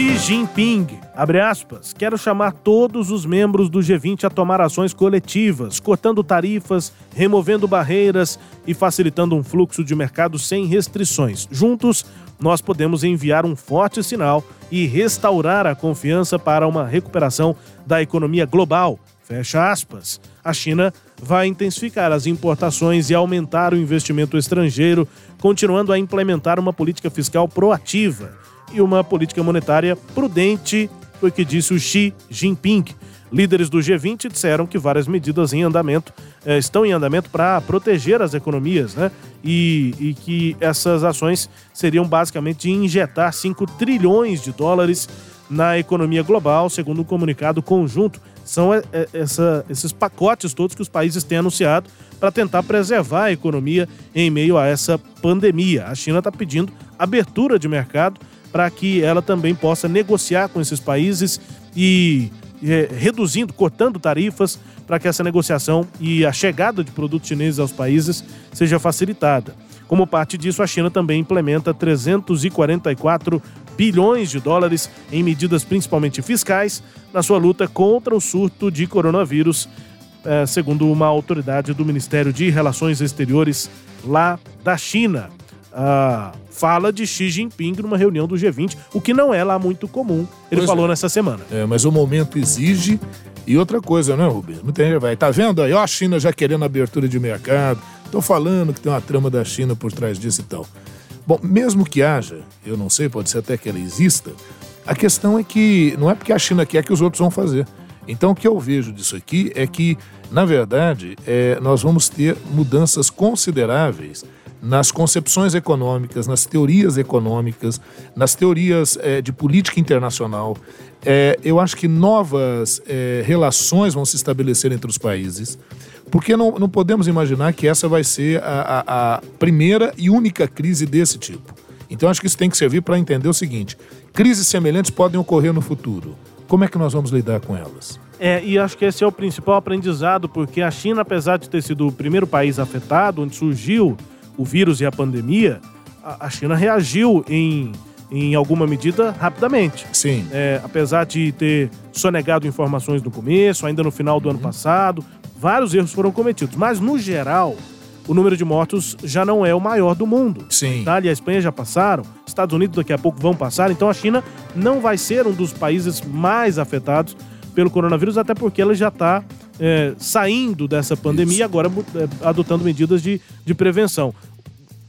Xi Jinping, abre aspas, quero chamar todos os membros do G20 a tomar ações coletivas, cortando tarifas, removendo barreiras e facilitando um fluxo de mercado sem restrições. Juntos, nós podemos enviar um forte sinal e restaurar a confiança para uma recuperação da economia global. Fecha aspas. A China vai intensificar as importações e aumentar o investimento estrangeiro, continuando a implementar uma política fiscal proativa e uma política monetária prudente, foi o que disse o Xi Jinping. Líderes do G20 disseram que várias medidas em andamento eh, estão em andamento para proteger as economias, né? E, e, que essas ações seriam basicamente de injetar 5 trilhões de dólares na economia global, segundo um comunicado conjunto. São eh, eh, essa, esses pacotes todos que os países têm anunciado para tentar preservar a economia em meio a essa pandemia. A China está pedindo abertura de mercado para que ela também possa negociar com esses países e é, reduzindo, cortando tarifas para que essa negociação e a chegada de produtos chineses aos países seja facilitada. Como parte disso, a China também implementa 344 bilhões de dólares em medidas principalmente fiscais na sua luta contra o surto de coronavírus, é, segundo uma autoridade do Ministério de Relações Exteriores lá da China a fala de Xi Jinping numa reunião do G20, o que não é lá muito comum. Ele pois falou é. nessa semana. É, mas o momento exige. E outra coisa, né, Rubens? Muita gente vai. Tá vendo aí? Ó, a China já querendo abertura de mercado. Tô falando que tem uma trama da China por trás disso e tal. Bom, mesmo que haja, eu não sei, pode ser até que ela exista, a questão é que não é porque a China quer que os outros vão fazer. Então, o que eu vejo disso aqui é que, na verdade, é, nós vamos ter mudanças consideráveis nas concepções econômicas, nas teorias econômicas, nas teorias é, de política internacional. É, eu acho que novas é, relações vão se estabelecer entre os países, porque não, não podemos imaginar que essa vai ser a, a, a primeira e única crise desse tipo. Então acho que isso tem que servir para entender o seguinte: crises semelhantes podem ocorrer no futuro. Como é que nós vamos lidar com elas? É, e acho que esse é o principal aprendizado, porque a China, apesar de ter sido o primeiro país afetado, onde surgiu o vírus e a pandemia, a, China reagiu em, em alguma medida rapidamente. Sim. É, apesar de ter sonegado informações no começo, ainda no final do uhum. ano passado, vários erros foram cometidos. Mas, no geral, o número de mortos já não é o maior do mundo. Sim. A Itália e a Espanha já passaram, Estados Unidos daqui a pouco vão passar, então a China não vai ser um dos países mais afetados pelo coronavírus, até porque ela já está é, saindo dessa pandemia e agora é, adotando medidas de, de prevenção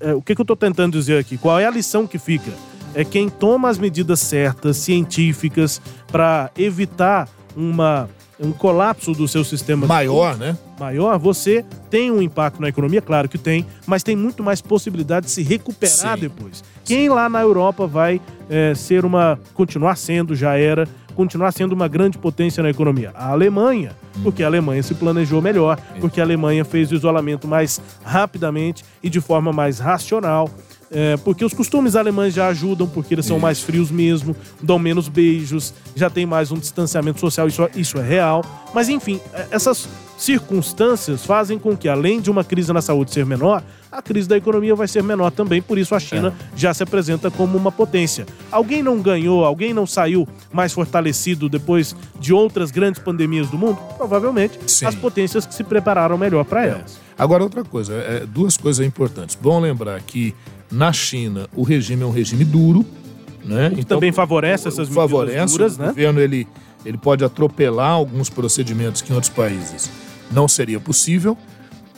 é, o que, que eu estou tentando dizer aqui? Qual é a lição que fica? É quem toma as medidas certas, científicas, para evitar uma, um colapso do seu sistema maior, né? Maior, você tem um impacto na economia, claro que tem, mas tem muito mais possibilidade de se recuperar Sim. depois. Quem lá na Europa vai é, ser uma, continuar sendo, já era, continuar sendo uma grande potência na economia? A Alemanha, porque a Alemanha se planejou melhor, porque a Alemanha fez o isolamento mais rapidamente e de forma mais racional. É, porque os costumes alemães já ajudam, porque eles são isso. mais frios mesmo, dão menos beijos, já tem mais um distanciamento social, isso, isso é real. Mas enfim, é, essas circunstâncias fazem com que, além de uma crise na saúde ser menor, a crise da economia vai ser menor também, por isso a China é. já se apresenta como uma potência. Alguém não ganhou, alguém não saiu mais fortalecido depois de outras grandes pandemias do mundo? Provavelmente Sim. as potências que se prepararam melhor para é. elas. Agora, outra coisa, é, duas coisas importantes. Bom lembrar que na China o regime é um regime duro, né? Então, também favorece essas medidas favorece, duras, né? O governo ele, ele pode atropelar alguns procedimentos que em outros países não seria possível.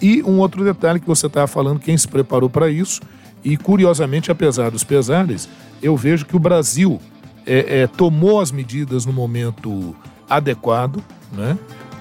E um outro detalhe que você estava falando, quem se preparou para isso, e curiosamente, apesar dos pesares, eu vejo que o Brasil é, é, tomou as medidas no momento adequado, né?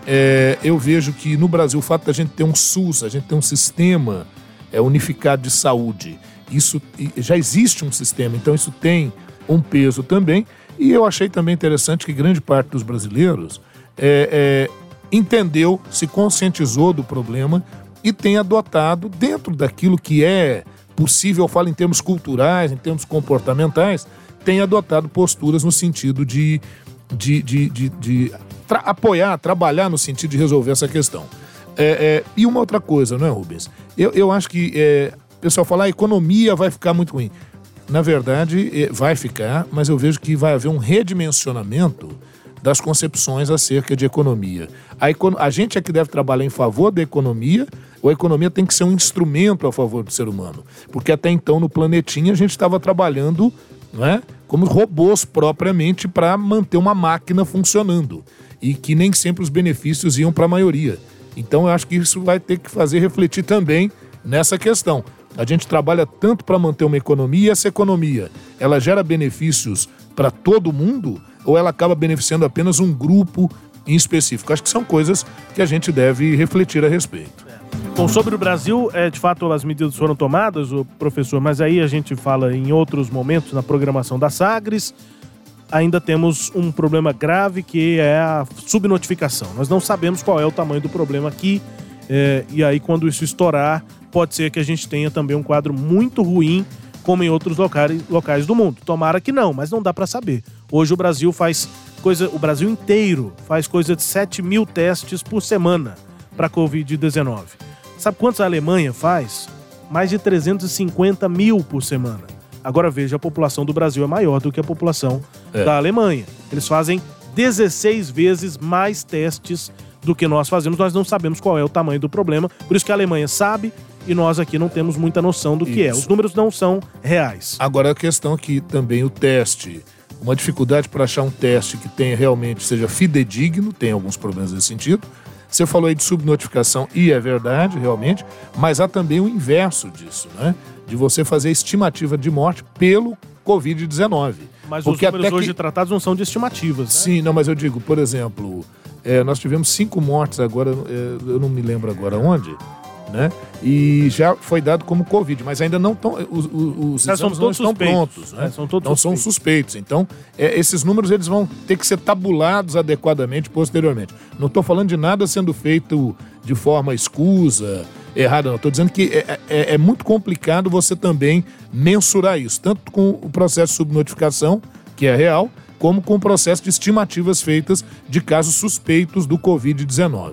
É, eu vejo que no Brasil o fato da gente ter um SUS, a gente ter um sistema é, unificado de saúde, isso já existe um sistema, então isso tem um peso também. E eu achei também interessante que grande parte dos brasileiros é, é entendeu, se conscientizou do problema e tem adotado, dentro daquilo que é possível, eu falo em termos culturais, em termos comportamentais, tem adotado posturas no sentido de, de, de, de, de tra apoiar, trabalhar no sentido de resolver essa questão. É, é, e uma outra coisa, não é, Rubens? Eu, eu acho que é, o pessoal fala a economia vai ficar muito ruim. na verdade, eh, vai ficar, mas eu vejo que vai haver um redimensionamento das concepções acerca de economia. A, econo a gente é que deve trabalhar em favor da economia, ou a economia tem que ser um instrumento a favor do ser humano. Porque até então, no planetinha, a gente estava trabalhando não é, como robôs propriamente para manter uma máquina funcionando. E que nem sempre os benefícios iam para a maioria. Então, eu acho que isso vai ter que fazer refletir também nessa questão. A gente trabalha tanto para manter uma economia e essa economia, ela gera benefícios para todo mundo ou ela acaba beneficiando apenas um grupo em específico? Acho que são coisas que a gente deve refletir a respeito. Bom, sobre o Brasil, é, de fato as medidas foram tomadas, o professor, mas aí a gente fala em outros momentos na programação da Sagres. Ainda temos um problema grave que é a subnotificação. Nós não sabemos qual é o tamanho do problema aqui, é, e aí quando isso estourar, pode ser que a gente tenha também um quadro muito ruim, como em outros locais, locais do mundo. Tomara que não, mas não dá para saber. Hoje o Brasil faz coisa, o Brasil inteiro faz coisa de 7 mil testes por semana para Covid-19. Sabe quantos a Alemanha faz? Mais de 350 mil por semana. Agora veja, a população do Brasil é maior do que a população é. da Alemanha. Eles fazem 16 vezes mais testes do que nós fazemos. Nós não sabemos qual é o tamanho do problema. Por isso que a Alemanha sabe, e nós aqui não temos muita noção do que é. Os números não são reais. Agora a questão que também o teste, uma dificuldade para achar um teste que tenha realmente seja fidedigno, tem alguns problemas nesse sentido. Você falou aí de subnotificação e é verdade, realmente, mas há também o inverso disso, né? De você fazer estimativa de morte pelo Covid-19. Mas Porque os números hoje que... tratados não são de estimativas, né? Sim, não, mas eu digo, por exemplo, é, nós tivemos cinco mortes agora, é, eu não me lembro agora onde, né? E já foi dado como Covid, mas ainda não estão. Os, os exames não estão suspeitos, prontos, né? É, são todos não suspeitos. são suspeitos. Então, é, esses números eles vão ter que ser tabulados adequadamente posteriormente. Não estou falando de nada sendo feito de forma escusa, errada, não. Estou dizendo que é, é, é muito complicado você também mensurar isso, tanto com o processo de subnotificação, que é real, como com o processo de estimativas feitas de casos suspeitos do Covid-19.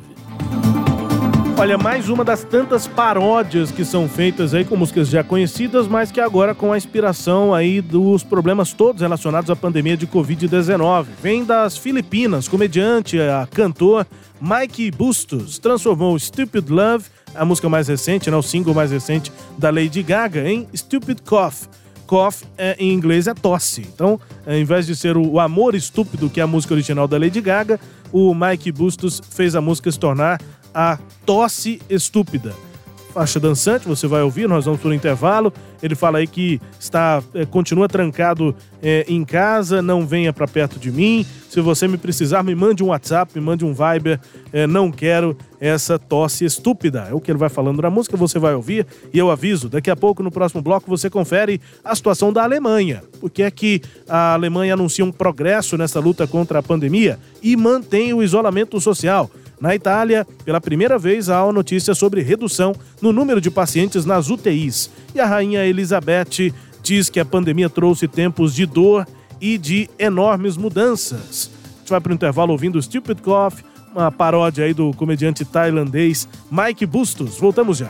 Olha, mais uma das tantas paródias que são feitas aí com músicas já conhecidas, mas que agora com a inspiração aí dos problemas todos relacionados à pandemia de Covid-19. Vem das Filipinas, comediante, a cantor Mike Bustos transformou Stupid Love, a música mais recente, né, o single mais recente da Lady Gaga, em Stupid Cough. Cough é, em inglês é tosse. Então, ao invés de ser o Amor Estúpido, que é a música original da Lady Gaga, o Mike Bustos fez a música se tornar a tosse estúpida. Faixa dançante, você vai ouvir, nós vamos por um intervalo. Ele fala aí que está é, continua trancado é, em casa, não venha para perto de mim. Se você me precisar, me mande um WhatsApp, me mande um Viber. É, não quero essa tosse estúpida. É o que ele vai falando na música, você vai ouvir. E eu aviso, daqui a pouco no próximo bloco você confere a situação da Alemanha. Porque é que a Alemanha anuncia um progresso nessa luta contra a pandemia e mantém o isolamento social. Na Itália, pela primeira vez, há uma notícia sobre redução no número de pacientes nas UTIs. E a rainha Elizabeth diz que a pandemia trouxe tempos de dor e de enormes mudanças. A gente vai para o intervalo ouvindo Stupid Cough, uma paródia aí do comediante tailandês Mike Bustos. Voltamos já.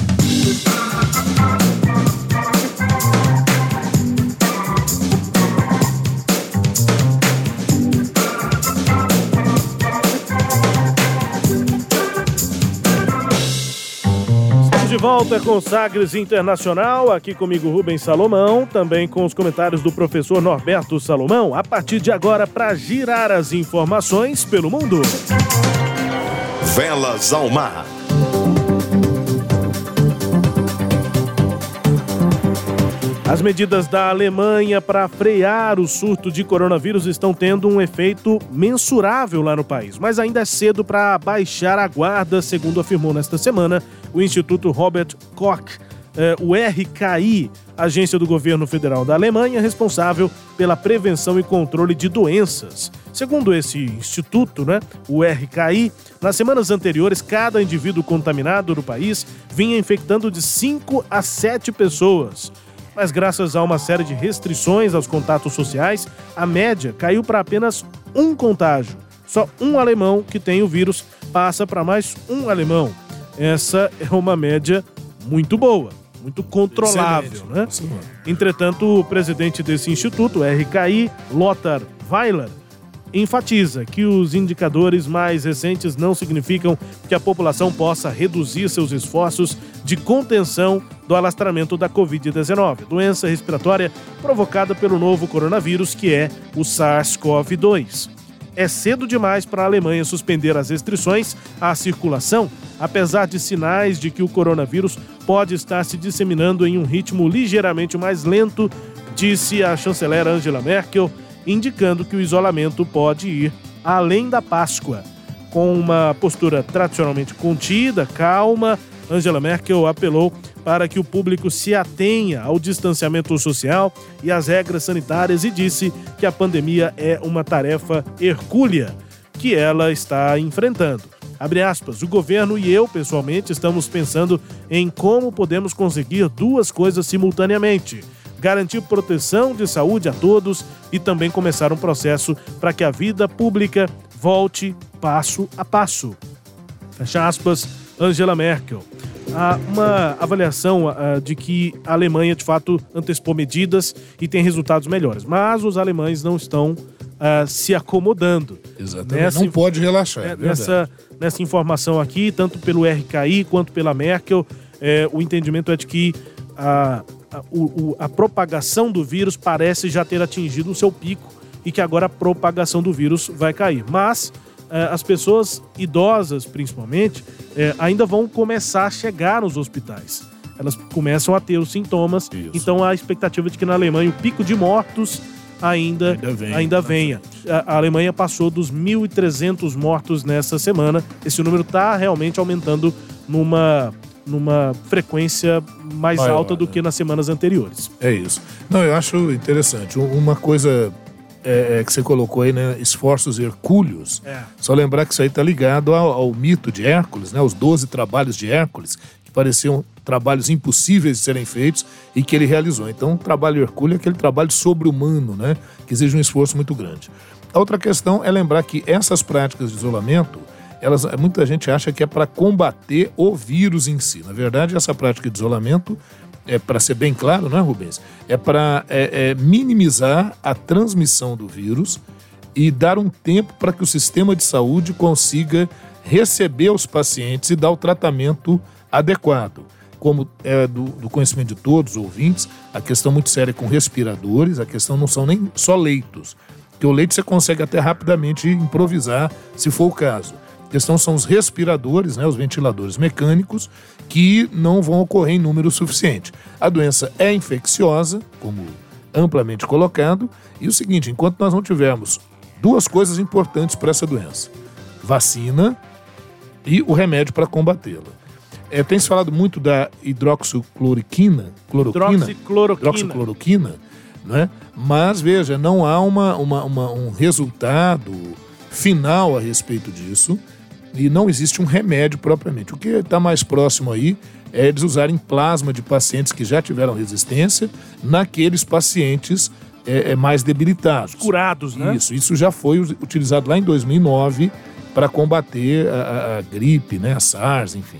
Volta com Sagres Internacional, aqui comigo Rubens Salomão, também com os comentários do professor Norberto Salomão, a partir de agora para girar as informações pelo mundo. Velas ao mar. As medidas da Alemanha para frear o surto de coronavírus estão tendo um efeito mensurável lá no país, mas ainda é cedo para baixar a guarda, segundo afirmou nesta semana o Instituto Robert Koch, eh, o RKI, agência do governo federal da Alemanha responsável pela prevenção e controle de doenças. Segundo esse instituto, né, o RKI, nas semanas anteriores, cada indivíduo contaminado no país vinha infectando de 5 a 7 pessoas mas graças a uma série de restrições aos contatos sociais, a média caiu para apenas um contágio. Só um alemão que tem o vírus passa para mais um alemão. Essa é uma média muito boa, muito controlável, né? Entretanto, o presidente desse instituto, RKI, Lothar Weiler, enfatiza que os indicadores mais recentes não significam que a população possa reduzir seus esforços de contenção do alastramento da Covid-19, doença respiratória provocada pelo novo coronavírus, que é o SARS-CoV-2. É cedo demais para a Alemanha suspender as restrições à circulação, apesar de sinais de que o coronavírus pode estar se disseminando em um ritmo ligeiramente mais lento, disse a chanceler Angela Merkel indicando que o isolamento pode ir além da Páscoa. Com uma postura tradicionalmente contida, calma, Angela Merkel apelou para que o público se atenha ao distanciamento social e às regras sanitárias e disse que a pandemia é uma tarefa hercúlea que ela está enfrentando. Aspas, o governo e eu, pessoalmente, estamos pensando em como podemos conseguir duas coisas simultaneamente garantir proteção de saúde a todos e também começar um processo para que a vida pública volte passo a passo. Fecha aspas, Angela Merkel. Há uma avaliação uh, de que a Alemanha de fato antecipou medidas e tem resultados melhores, mas os alemães não estão uh, se acomodando. Exatamente. não pode relaxar. É, nessa, nessa informação aqui, tanto pelo RKI quanto pela Merkel, é, o entendimento é de que a, a, o, a propagação do vírus parece já ter atingido o seu pico e que agora a propagação do vírus vai cair. Mas eh, as pessoas idosas, principalmente, eh, ainda vão começar a chegar nos hospitais. elas começam a ter os sintomas. Então há a expectativa de que na Alemanha o pico de mortos ainda, Ainda vem. ainda venha. A, a Alemanha passou dos 1.300 mortos nessa semana. Esse número está realmente aumentando numa, numa frequência mais Maior, alta do que nas semanas anteriores. É isso. Não, eu acho interessante. Um- Uma coisa é, é, que você colocou aí, né? Esforços hercúleos. É. Só lembrar que isso aí tá ligado ao, ao mito de Hércules, né? Os 12 trabalhos de Hércules, que pareciam trabalhos impossíveis de serem feitos e que ele realizou. Então, o trabalho hercúleo é aquele trabalho sobre-humano, né? Que exige um esforço muito grande. A outra questão é lembrar que essas práticas de isolamento, elas, muita gente acha que é para combater o vírus em si. Na verdade, essa prática de isolamento é para ser bem claro, não é, Rubens? É para é, é, minimizar a transmissão do vírus e dar um tempo para que o sistema de saúde consiga receber os pacientes e dar o tratamento adequado. Como é do, do conhecimento de todos os ouvintes, a questão muito séria é com respiradores, a questão não são nem só leitos, porque o leito você consegue até rapidamente improvisar, se for o caso. Questão são os respiradores, né, os ventiladores mecânicos, que não vão ocorrer em número suficiente. A doença é infecciosa, como amplamente colocado, e o seguinte, enquanto nós não tivermos duas coisas importantes para essa doença, vacina e o remédio para combatê-la. É, tem se falado muito da hidroxicloroquina, cloroquina, Hidroxicloroquina. hidroxicloroquina, né? mas veja, não há uma, uma- uma- um resultado final a respeito disso e não existe um remédio propriamente. O que está mais próximo aí é eles usarem plasma de pacientes que já tiveram resistência naqueles pacientes é, é, mais debilitados. Curados, né? Isso, isso já foi utilizado lá em 2009 para combater a, a- a gripe, né, a SARS, enfim.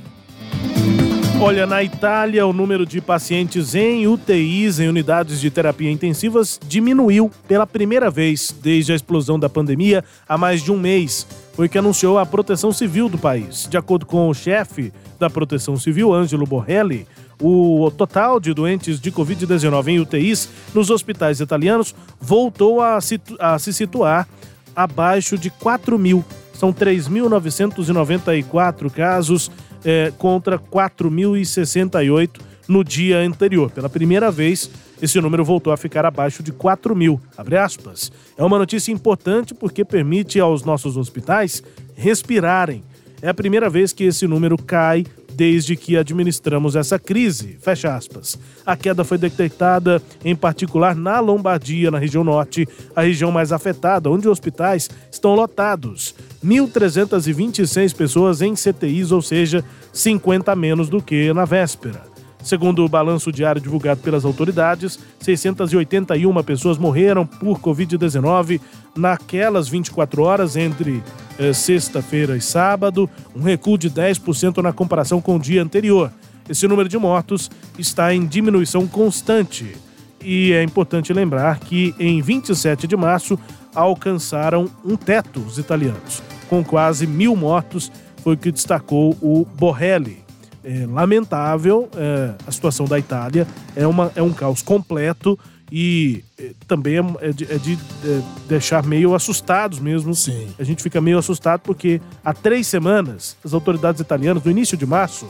Olha, na Itália, o número de pacientes em UTIs, em unidades de terapia intensivas, diminuiu pela primeira vez desde a explosão da pandemia há mais de um mês. Foi que anunciou a Proteção Civil do país. De acordo com o chefe da Proteção Civil, Ângelo Borrelli, o total de doentes de Covid-19 em UTIs nos hospitais italianos voltou a, situ- a se situar abaixo de 4 mil. São 3.994 casos eh, contra 4.068 no dia anterior. Pela primeira vez, esse número voltou a ficar abaixo de 4 mil. É uma notícia importante porque permite aos nossos hospitais respirarem. É a primeira vez que esse número cai desde que administramos essa crise. Fecha aspas. A queda foi detectada, em particular, na Lombardia, na região norte, a região mais afetada, onde hospitais estão lotados. 1.326 pessoas em CTIs, ou seja, 50 a menos do que na véspera. Segundo o balanço diário divulgado pelas autoridades, 681 pessoas morreram por Covid-19 naquelas 24 horas entre eh, sexta-feira e sábado, um recuo de 10% na comparação com o dia anterior. Esse número de mortos está em diminuição constante. E é importante lembrar que em 27 de março alcançaram um teto os italianos, com quase mil mortos, foi o que destacou o Borrelli. É lamentável é, a situação da Itália, é, uma, é um caos completo e é, também é, é de, é de, é, deixar meio assustados mesmo. Sim. A gente fica meio assustado porque há três semanas as autoridades italianas, no início de março,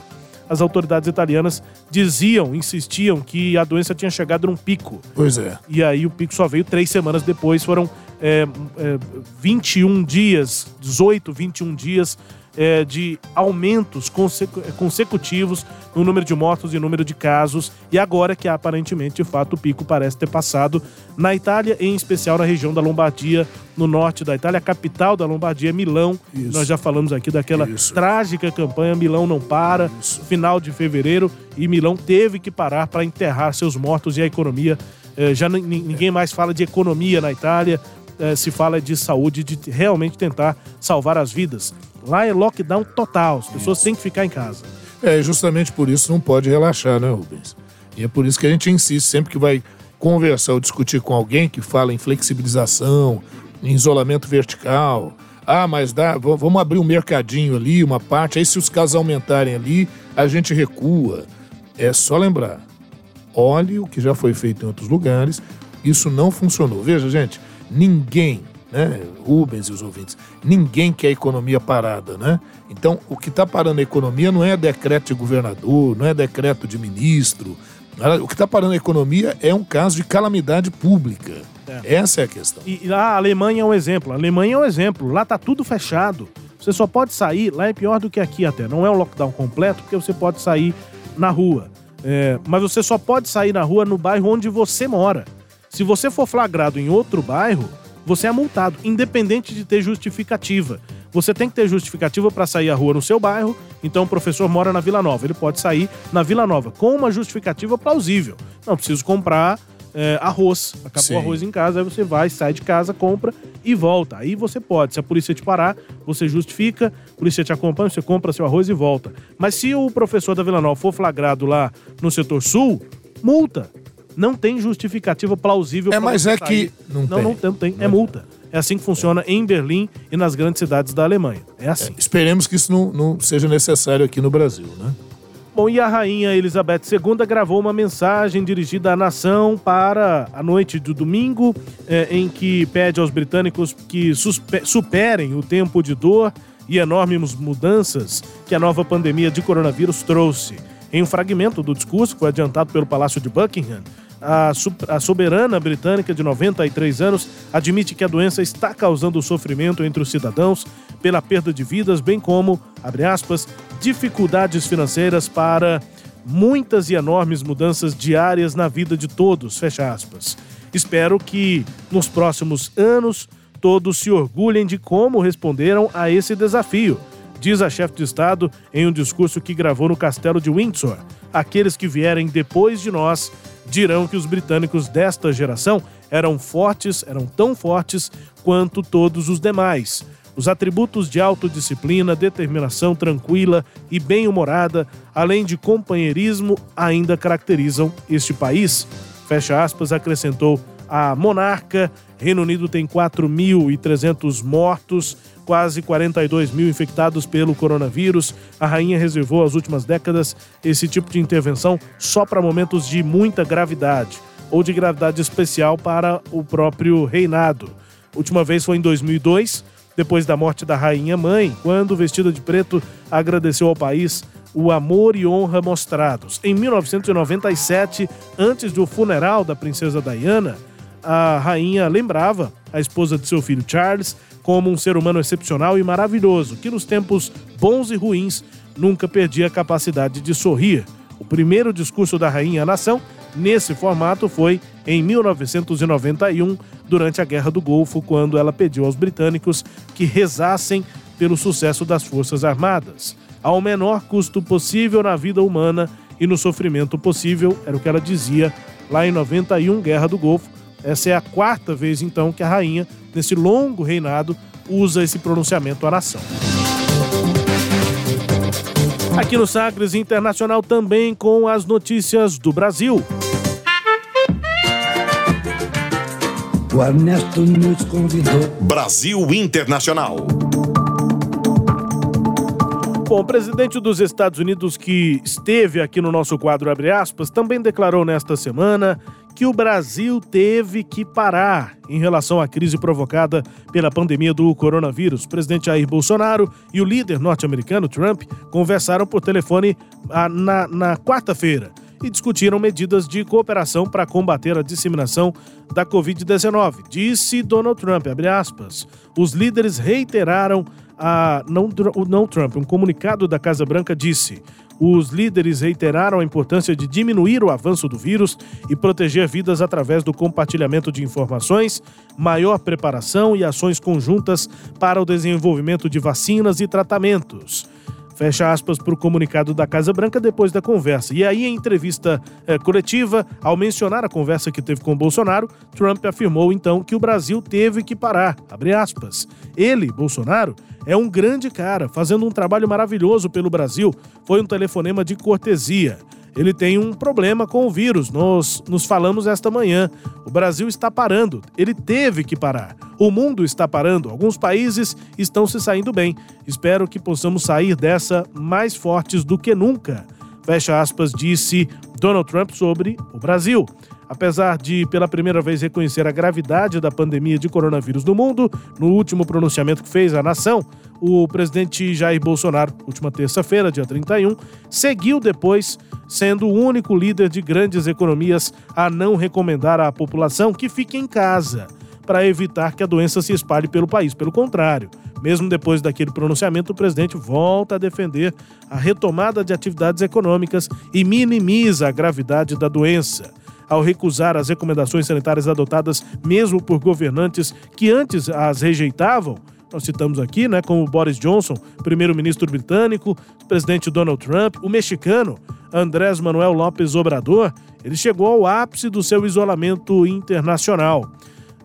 as autoridades italianas diziam, insistiam que a doença tinha chegado num pico. Pois é. E aí o pico só veio três semanas depois, foram é, é, 21 dias, 18, 21 dias é, de aumentos consecu- consecutivos no número de mortos e número de casos. E agora que aparentemente, de fato, o pico parece ter passado na Itália, em especial na região da Lombardia, no norte da Itália, a capital da Lombardia é Milão. Isso. Nós já falamos aqui daquela Isso. trágica campanha Milão não para, final de fevereiro, e Milão teve que parar para enterrar seus mortos e a economia. eh, já nin- ninguém mais fala de economia na Itália, eh, se fala de saúde, de realmente tentar salvar as vidas. Lá é lockdown total, as pessoas têm que ficar em casa. É, justamente por isso não pode relaxar, né, Rubens? E é por isso que a gente insiste sempre que vai conversar ou discutir com alguém que fala em flexibilização, em isolamento vertical. Ah, mas dá, vamos abrir um mercadinho ali, uma parte, aí se os casos aumentarem ali, a gente recua. É só lembrar, olhe o que já foi feito em outros lugares, isso não funcionou. Veja, gente, ninguém, né? Rubens e os ouvintes, ninguém quer economia parada, né? Então, o que está parando a economia não é decreto de governador, não é decreto de ministro. O que está parando a economia é um caso de calamidade pública. É. Essa é a questão. E, e lá a Alemanha é um exemplo. A Alemanha é um exemplo. Lá tá tudo fechado. Você só pode sair, lá é pior do que aqui até. Não é um lockdown completo, porque você pode sair na rua. É, mas você só pode sair na rua no bairro onde você mora. Se você for flagrado em outro bairro, você é multado, independente de ter justificativa. Você tem que ter justificativa para sair à rua no seu bairro, então o professor mora na Vila Nova. Ele pode sair na Vila Nova com uma justificativa plausível. Não preciso comprar é, arroz. Acabou Sim. o arroz em casa, aí você vai, sai de casa, compra e volta. Aí você pode. Se a polícia te parar, você justifica, a polícia te acompanha, você compra seu arroz e volta. Mas se o professor da Vila Nova for flagrado lá no setor sul, multa. Não tem justificativa plausível. É, mas é sair. que não não, tem. não tem, não tem. É multa. É assim que funciona em Berlim e nas grandes cidades da Alemanha. É assim. Esperemos que isso não, não seja necessário aqui no Brasil, né? Bom, e a rainha Elizabeth II gravou uma mensagem dirigida à nação para a noite do domingo, eh, em que pede aos britânicos que superem o tempo de dor e enormes mudanças que a nova pandemia de coronavírus trouxe. Em um fragmento do discurso que foi adiantado pelo Palácio de Buckingham, a, soberana britânica de 93 anos admite que a doença está causando sofrimento entre os cidadãos pela perda de vidas, bem como, abre aspas, dificuldades financeiras para muitas e enormes mudanças diárias na vida de todos, fecha aspas. Espero que nos próximos anos todos se orgulhem de como responderam a esse desafio, diz a chefe de Estado em um discurso que gravou no castelo de Windsor. Aqueles que vierem depois de nós dirão que os britânicos desta geração eram fortes, eram tão fortes quanto todos os demais. Os atributos de autodisciplina, determinação tranquila e bem-humorada, além de companheirismo, ainda caracterizam este país. Fecha aspas, acrescentou a monarca. Reino Unido tem 4.300 mortos, quase 42 mil infectados pelo coronavírus. A rainha reservou às últimas décadas esse tipo de intervenção só para momentos de muita gravidade ou de gravidade especial para o próprio reinado. Última vez foi em 2002, depois da morte da rainha mãe, quando, vestida de preto, agradeceu ao país o amor e honra mostrados. Em 1997, antes do funeral da princesa Diana, a rainha lembrava a esposa de seu filho Charles como um ser humano excepcional e maravilhoso, que nos tempos bons e ruins nunca perdia a capacidade de sorrir. O primeiro discurso da rainha à nação nesse formato foi em 1991, durante a Guerra do Golfo, quando ela pediu aos britânicos que rezassem pelo sucesso das Forças Armadas, ao menor custo possível na vida humana e no sofrimento possível, era o que ela dizia lá em 91, Guerra do Golfo. Essa é a quarta vez, então, que a rainha, nesse longo reinado, usa esse pronunciamento à nação. Aqui no Sagres Internacional também com as notícias do Brasil. O Ernesto nos convidou. Brasil Internacional. Bom, o presidente dos Estados Unidos que esteve aqui no nosso quadro Abre aspas, também declarou nesta semana que o Brasil teve que parar em relação à crise provocada pela pandemia do coronavírus. O presidente Jair Bolsonaro e o líder norte-americano Trump conversaram por telefone ah, na, na quarta-feira e discutiram medidas de cooperação para combater a disseminação da Covid-19. Disse Donald Trump, aspas, os líderes reiteraram a não, não Trump, um comunicado da Casa Branca disse: os líderes reiteraram a importância de diminuir o avanço do vírus e proteger vidas através do compartilhamento de informações, maior preparação e ações conjuntas para o desenvolvimento de vacinas e tratamentos. Fecha aspas para o comunicado da Casa Branca depois da conversa. E aí, em entrevista eh, coletiva, ao mencionar a conversa que teve com Bolsonaro, Trump afirmou então que o Brasil teve que parar. Abre aspas. Ele, Bolsonaro, é um grande cara, fazendo um trabalho maravilhoso pelo Brasil. Foi um telefonema de cortesia. Ele tem um problema com o vírus, nós nos falamos esta manhã. O Brasil está parando, ele teve que parar. O mundo está parando, alguns países estão se saindo bem. Espero que possamos sair dessa mais fortes do que nunca. Fecha aspas, disse Donald Trump sobre o Brasil. Apesar de, pela primeira vez, reconhecer a gravidade da pandemia de coronavírus no mundo, no último pronunciamento que fez à nação, o presidente Jair Bolsonaro, última terça-feira, dia 31, seguiu depois sendo o único líder de grandes economias a não recomendar à população que fique em casa para evitar que a doença se espalhe pelo país. Pelo contrário, mesmo depois daquele pronunciamento, o presidente volta a defender a retomada de atividades econômicas e minimiza a gravidade da doença. Ao recusar as recomendações sanitárias adotadas mesmo por governantes que antes as rejeitavam, nós citamos aqui, né, como Boris Johnson, primeiro-ministro britânico, presidente Donald Trump, o mexicano Andrés Manuel López Obrador, ele chegou ao ápice do seu isolamento internacional.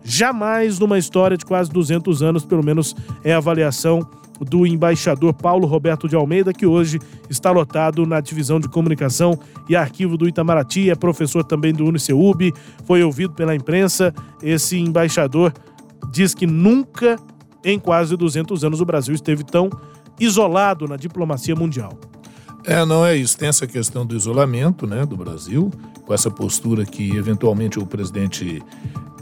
Jamais numa história de quase 200 anos, pelo menos é a avaliação do embaixador Paulo Roberto de Almeida, que hoje está lotado na divisão de comunicação e arquivo do Itamaraty, é professor também do UniceuB, foi ouvido pela imprensa. Esse embaixador diz que nunca em quase 200 anos o Brasil esteve tão isolado na diplomacia mundial. É, não é isso. Tem essa questão do isolamento né, do Brasil, com essa postura que eventualmente o presidente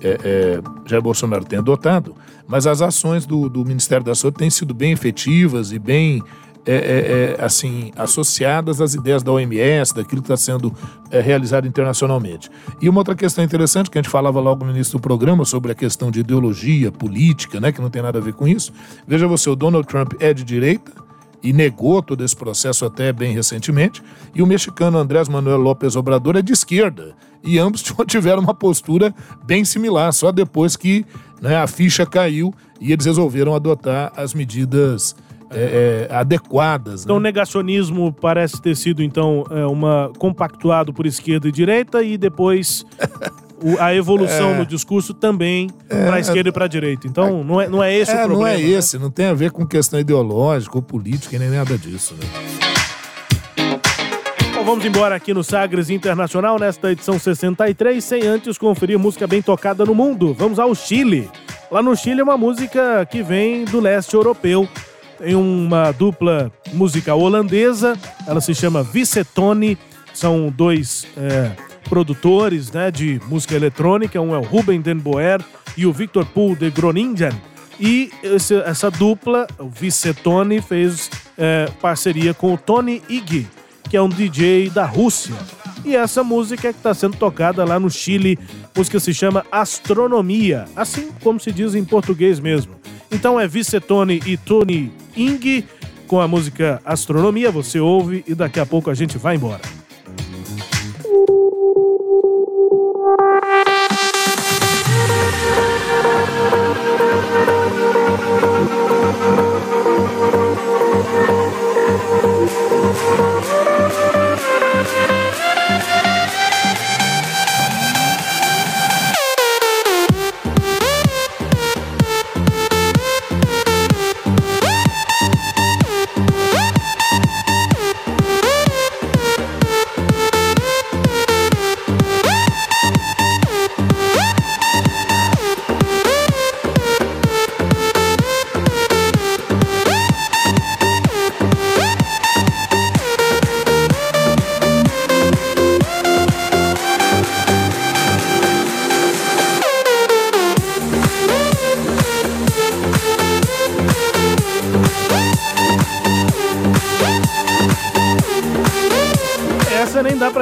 é, é, Jair Bolsonaro tem adotado, mas as ações do, do Ministério da Saúde têm sido bem efetivas e bem é, é, é assim associadas às ideias da OMS, daquilo que está sendo é, realizado internacionalmente. E uma outra questão interessante que a gente falava logo no início do programa sobre a questão de ideologia política, né, que não tem nada a ver com isso. Veja você, o Donald Trump é de direita, e negou todo esse processo até bem recentemente, e o mexicano Andrés Manuel López Obrador é de esquerda, e ambos *laughs* tiveram uma postura bem similar, só depois que né, a ficha caiu e eles resolveram adotar as medidas é, é, adequadas. Então, né? o negacionismo parece ter sido, então, é, uma compactuado por esquerda e direita e depois *laughs* o, a evolução É. no discurso também É, para a esquerda e para a direita. Então, não é, não é esse o É, problema. não é né? esse, não tem a ver com questão ideológica ou política, nem nada disso. Né? Bom, vamos embora aqui no Sagres Internacional, nesta edição 63, sem antes conferir música bem tocada no mundo. Vamos ao Chile. Lá no Chile é uma música que vem do leste europeu. Tem uma dupla musical holandesa, ela se chama Vicetone, são dois é, produtores né, de música eletrônica, um é o Ruben Den Boer e o Victor Pool de Groningen. E esse- essa dupla, o Vicetone, fez é, parceria com o Tony Ig, que é um DJ da Rússia. E essa música é que está sendo tocada lá no Chile, música se chama Astronomia, assim como se diz em português mesmo. Então é Vicetone e Tony Ing com a música Astronomia, você ouve e daqui a pouco a gente vai embora. Thank you.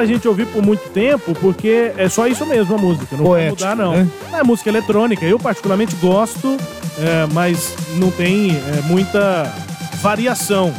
Pra gente ouvir por muito tempo, porque é só isso mesmo a música. Não vai Poético, mudar, não. né? É música eletrônica. Eu particularmente gosto, é, mas não tem é, muita variação.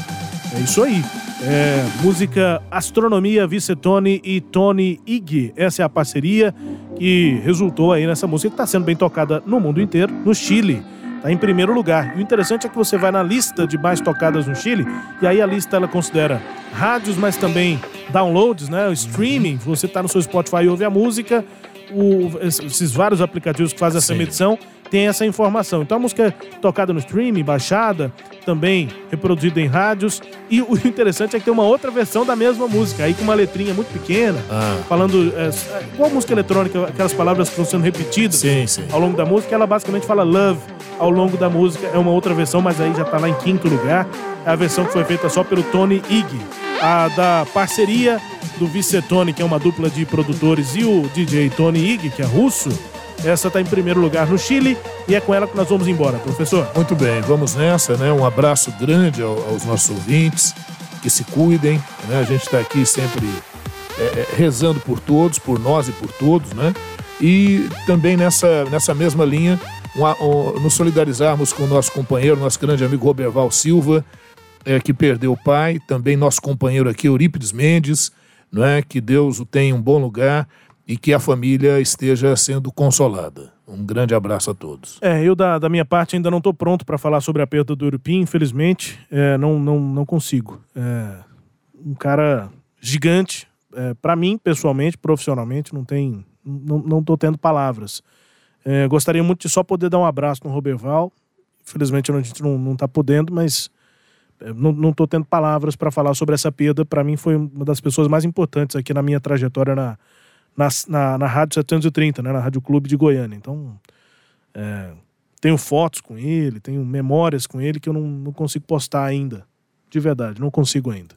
É isso aí. É, música Astronomia, Vicetone e Tony Ig. Essa é a parceria que resultou aí nessa música que está sendo bem tocada no mundo inteiro, no Chile. Está em primeiro lugar. E o interessante é que você vai na lista de mais tocadas no Chile, e aí a lista ela considera rádios, mas também downloads, né? O streaming. Você está no seu Spotify e ouve a música. O- esses vários aplicativos que fazem essa medição tem essa informação. Então a música é tocada no streaming, baixada, também reproduzida em rádios. E o *laughs* interessante é que tem uma outra versão da mesma música, aí com uma letrinha muito pequena, Ah. falando. É, igual música eletrônica, aquelas palavras que estão sendo repetidas ao longo da música, ela basicamente fala love ao longo da música. É uma outra versão, mas aí já tá lá em quinto lugar. É a versão que foi feita só pelo Tony Ig. A da parceria do Vicetone, que é uma dupla de produtores, e o DJ Tony Ig, que é russo. Essa está em primeiro lugar no Chile e é com ela que nós vamos embora, professor. Muito bem, vamos nessa, né? Um abraço grande aos nossos ouvintes, que se cuidem, né? A gente está aqui sempre é, é, rezando por todos, por nós e por todos, né? E também nessa, nessa mesma linha, um, um, nos solidarizarmos com o nosso companheiro, nosso grande amigo Roberval Silva, é, que perdeu o pai, também nosso companheiro aqui, Eurípides Mendes, não é? Que Deus o tenha em um bom lugar e que a família esteja sendo consolada. Um grande abraço a todos. É, eu da, da minha parte ainda não estou pronto para falar sobre a perda do Urupim, infelizmente, é, não, não, não consigo. É, um cara gigante, é, para mim, pessoalmente, profissionalmente, não tem, não, não tendo palavras. É, gostaria muito de só poder dar um abraço no Roberval. Infelizmente a gente não, não tá podendo, mas é, não, tô tendo palavras para falar sobre essa perda. Para mim foi uma das pessoas mais importantes aqui na minha trajetória na, na, na, na Rádio 730, né, na Rádio Clube de Goiânia. Então, é, tenho fotos com ele, tenho memórias com ele que eu não, não consigo postar ainda. De verdade, não consigo ainda.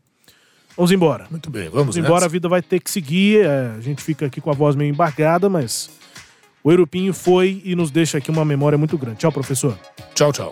Vamos embora. Muito bem, vamos, vamos embora. A vida vai ter que seguir. É, a gente fica aqui com a voz meio embargada, mas o Europinho foi e nos deixa aqui uma memória muito grande. Tchau, professor. Tchau, tchau.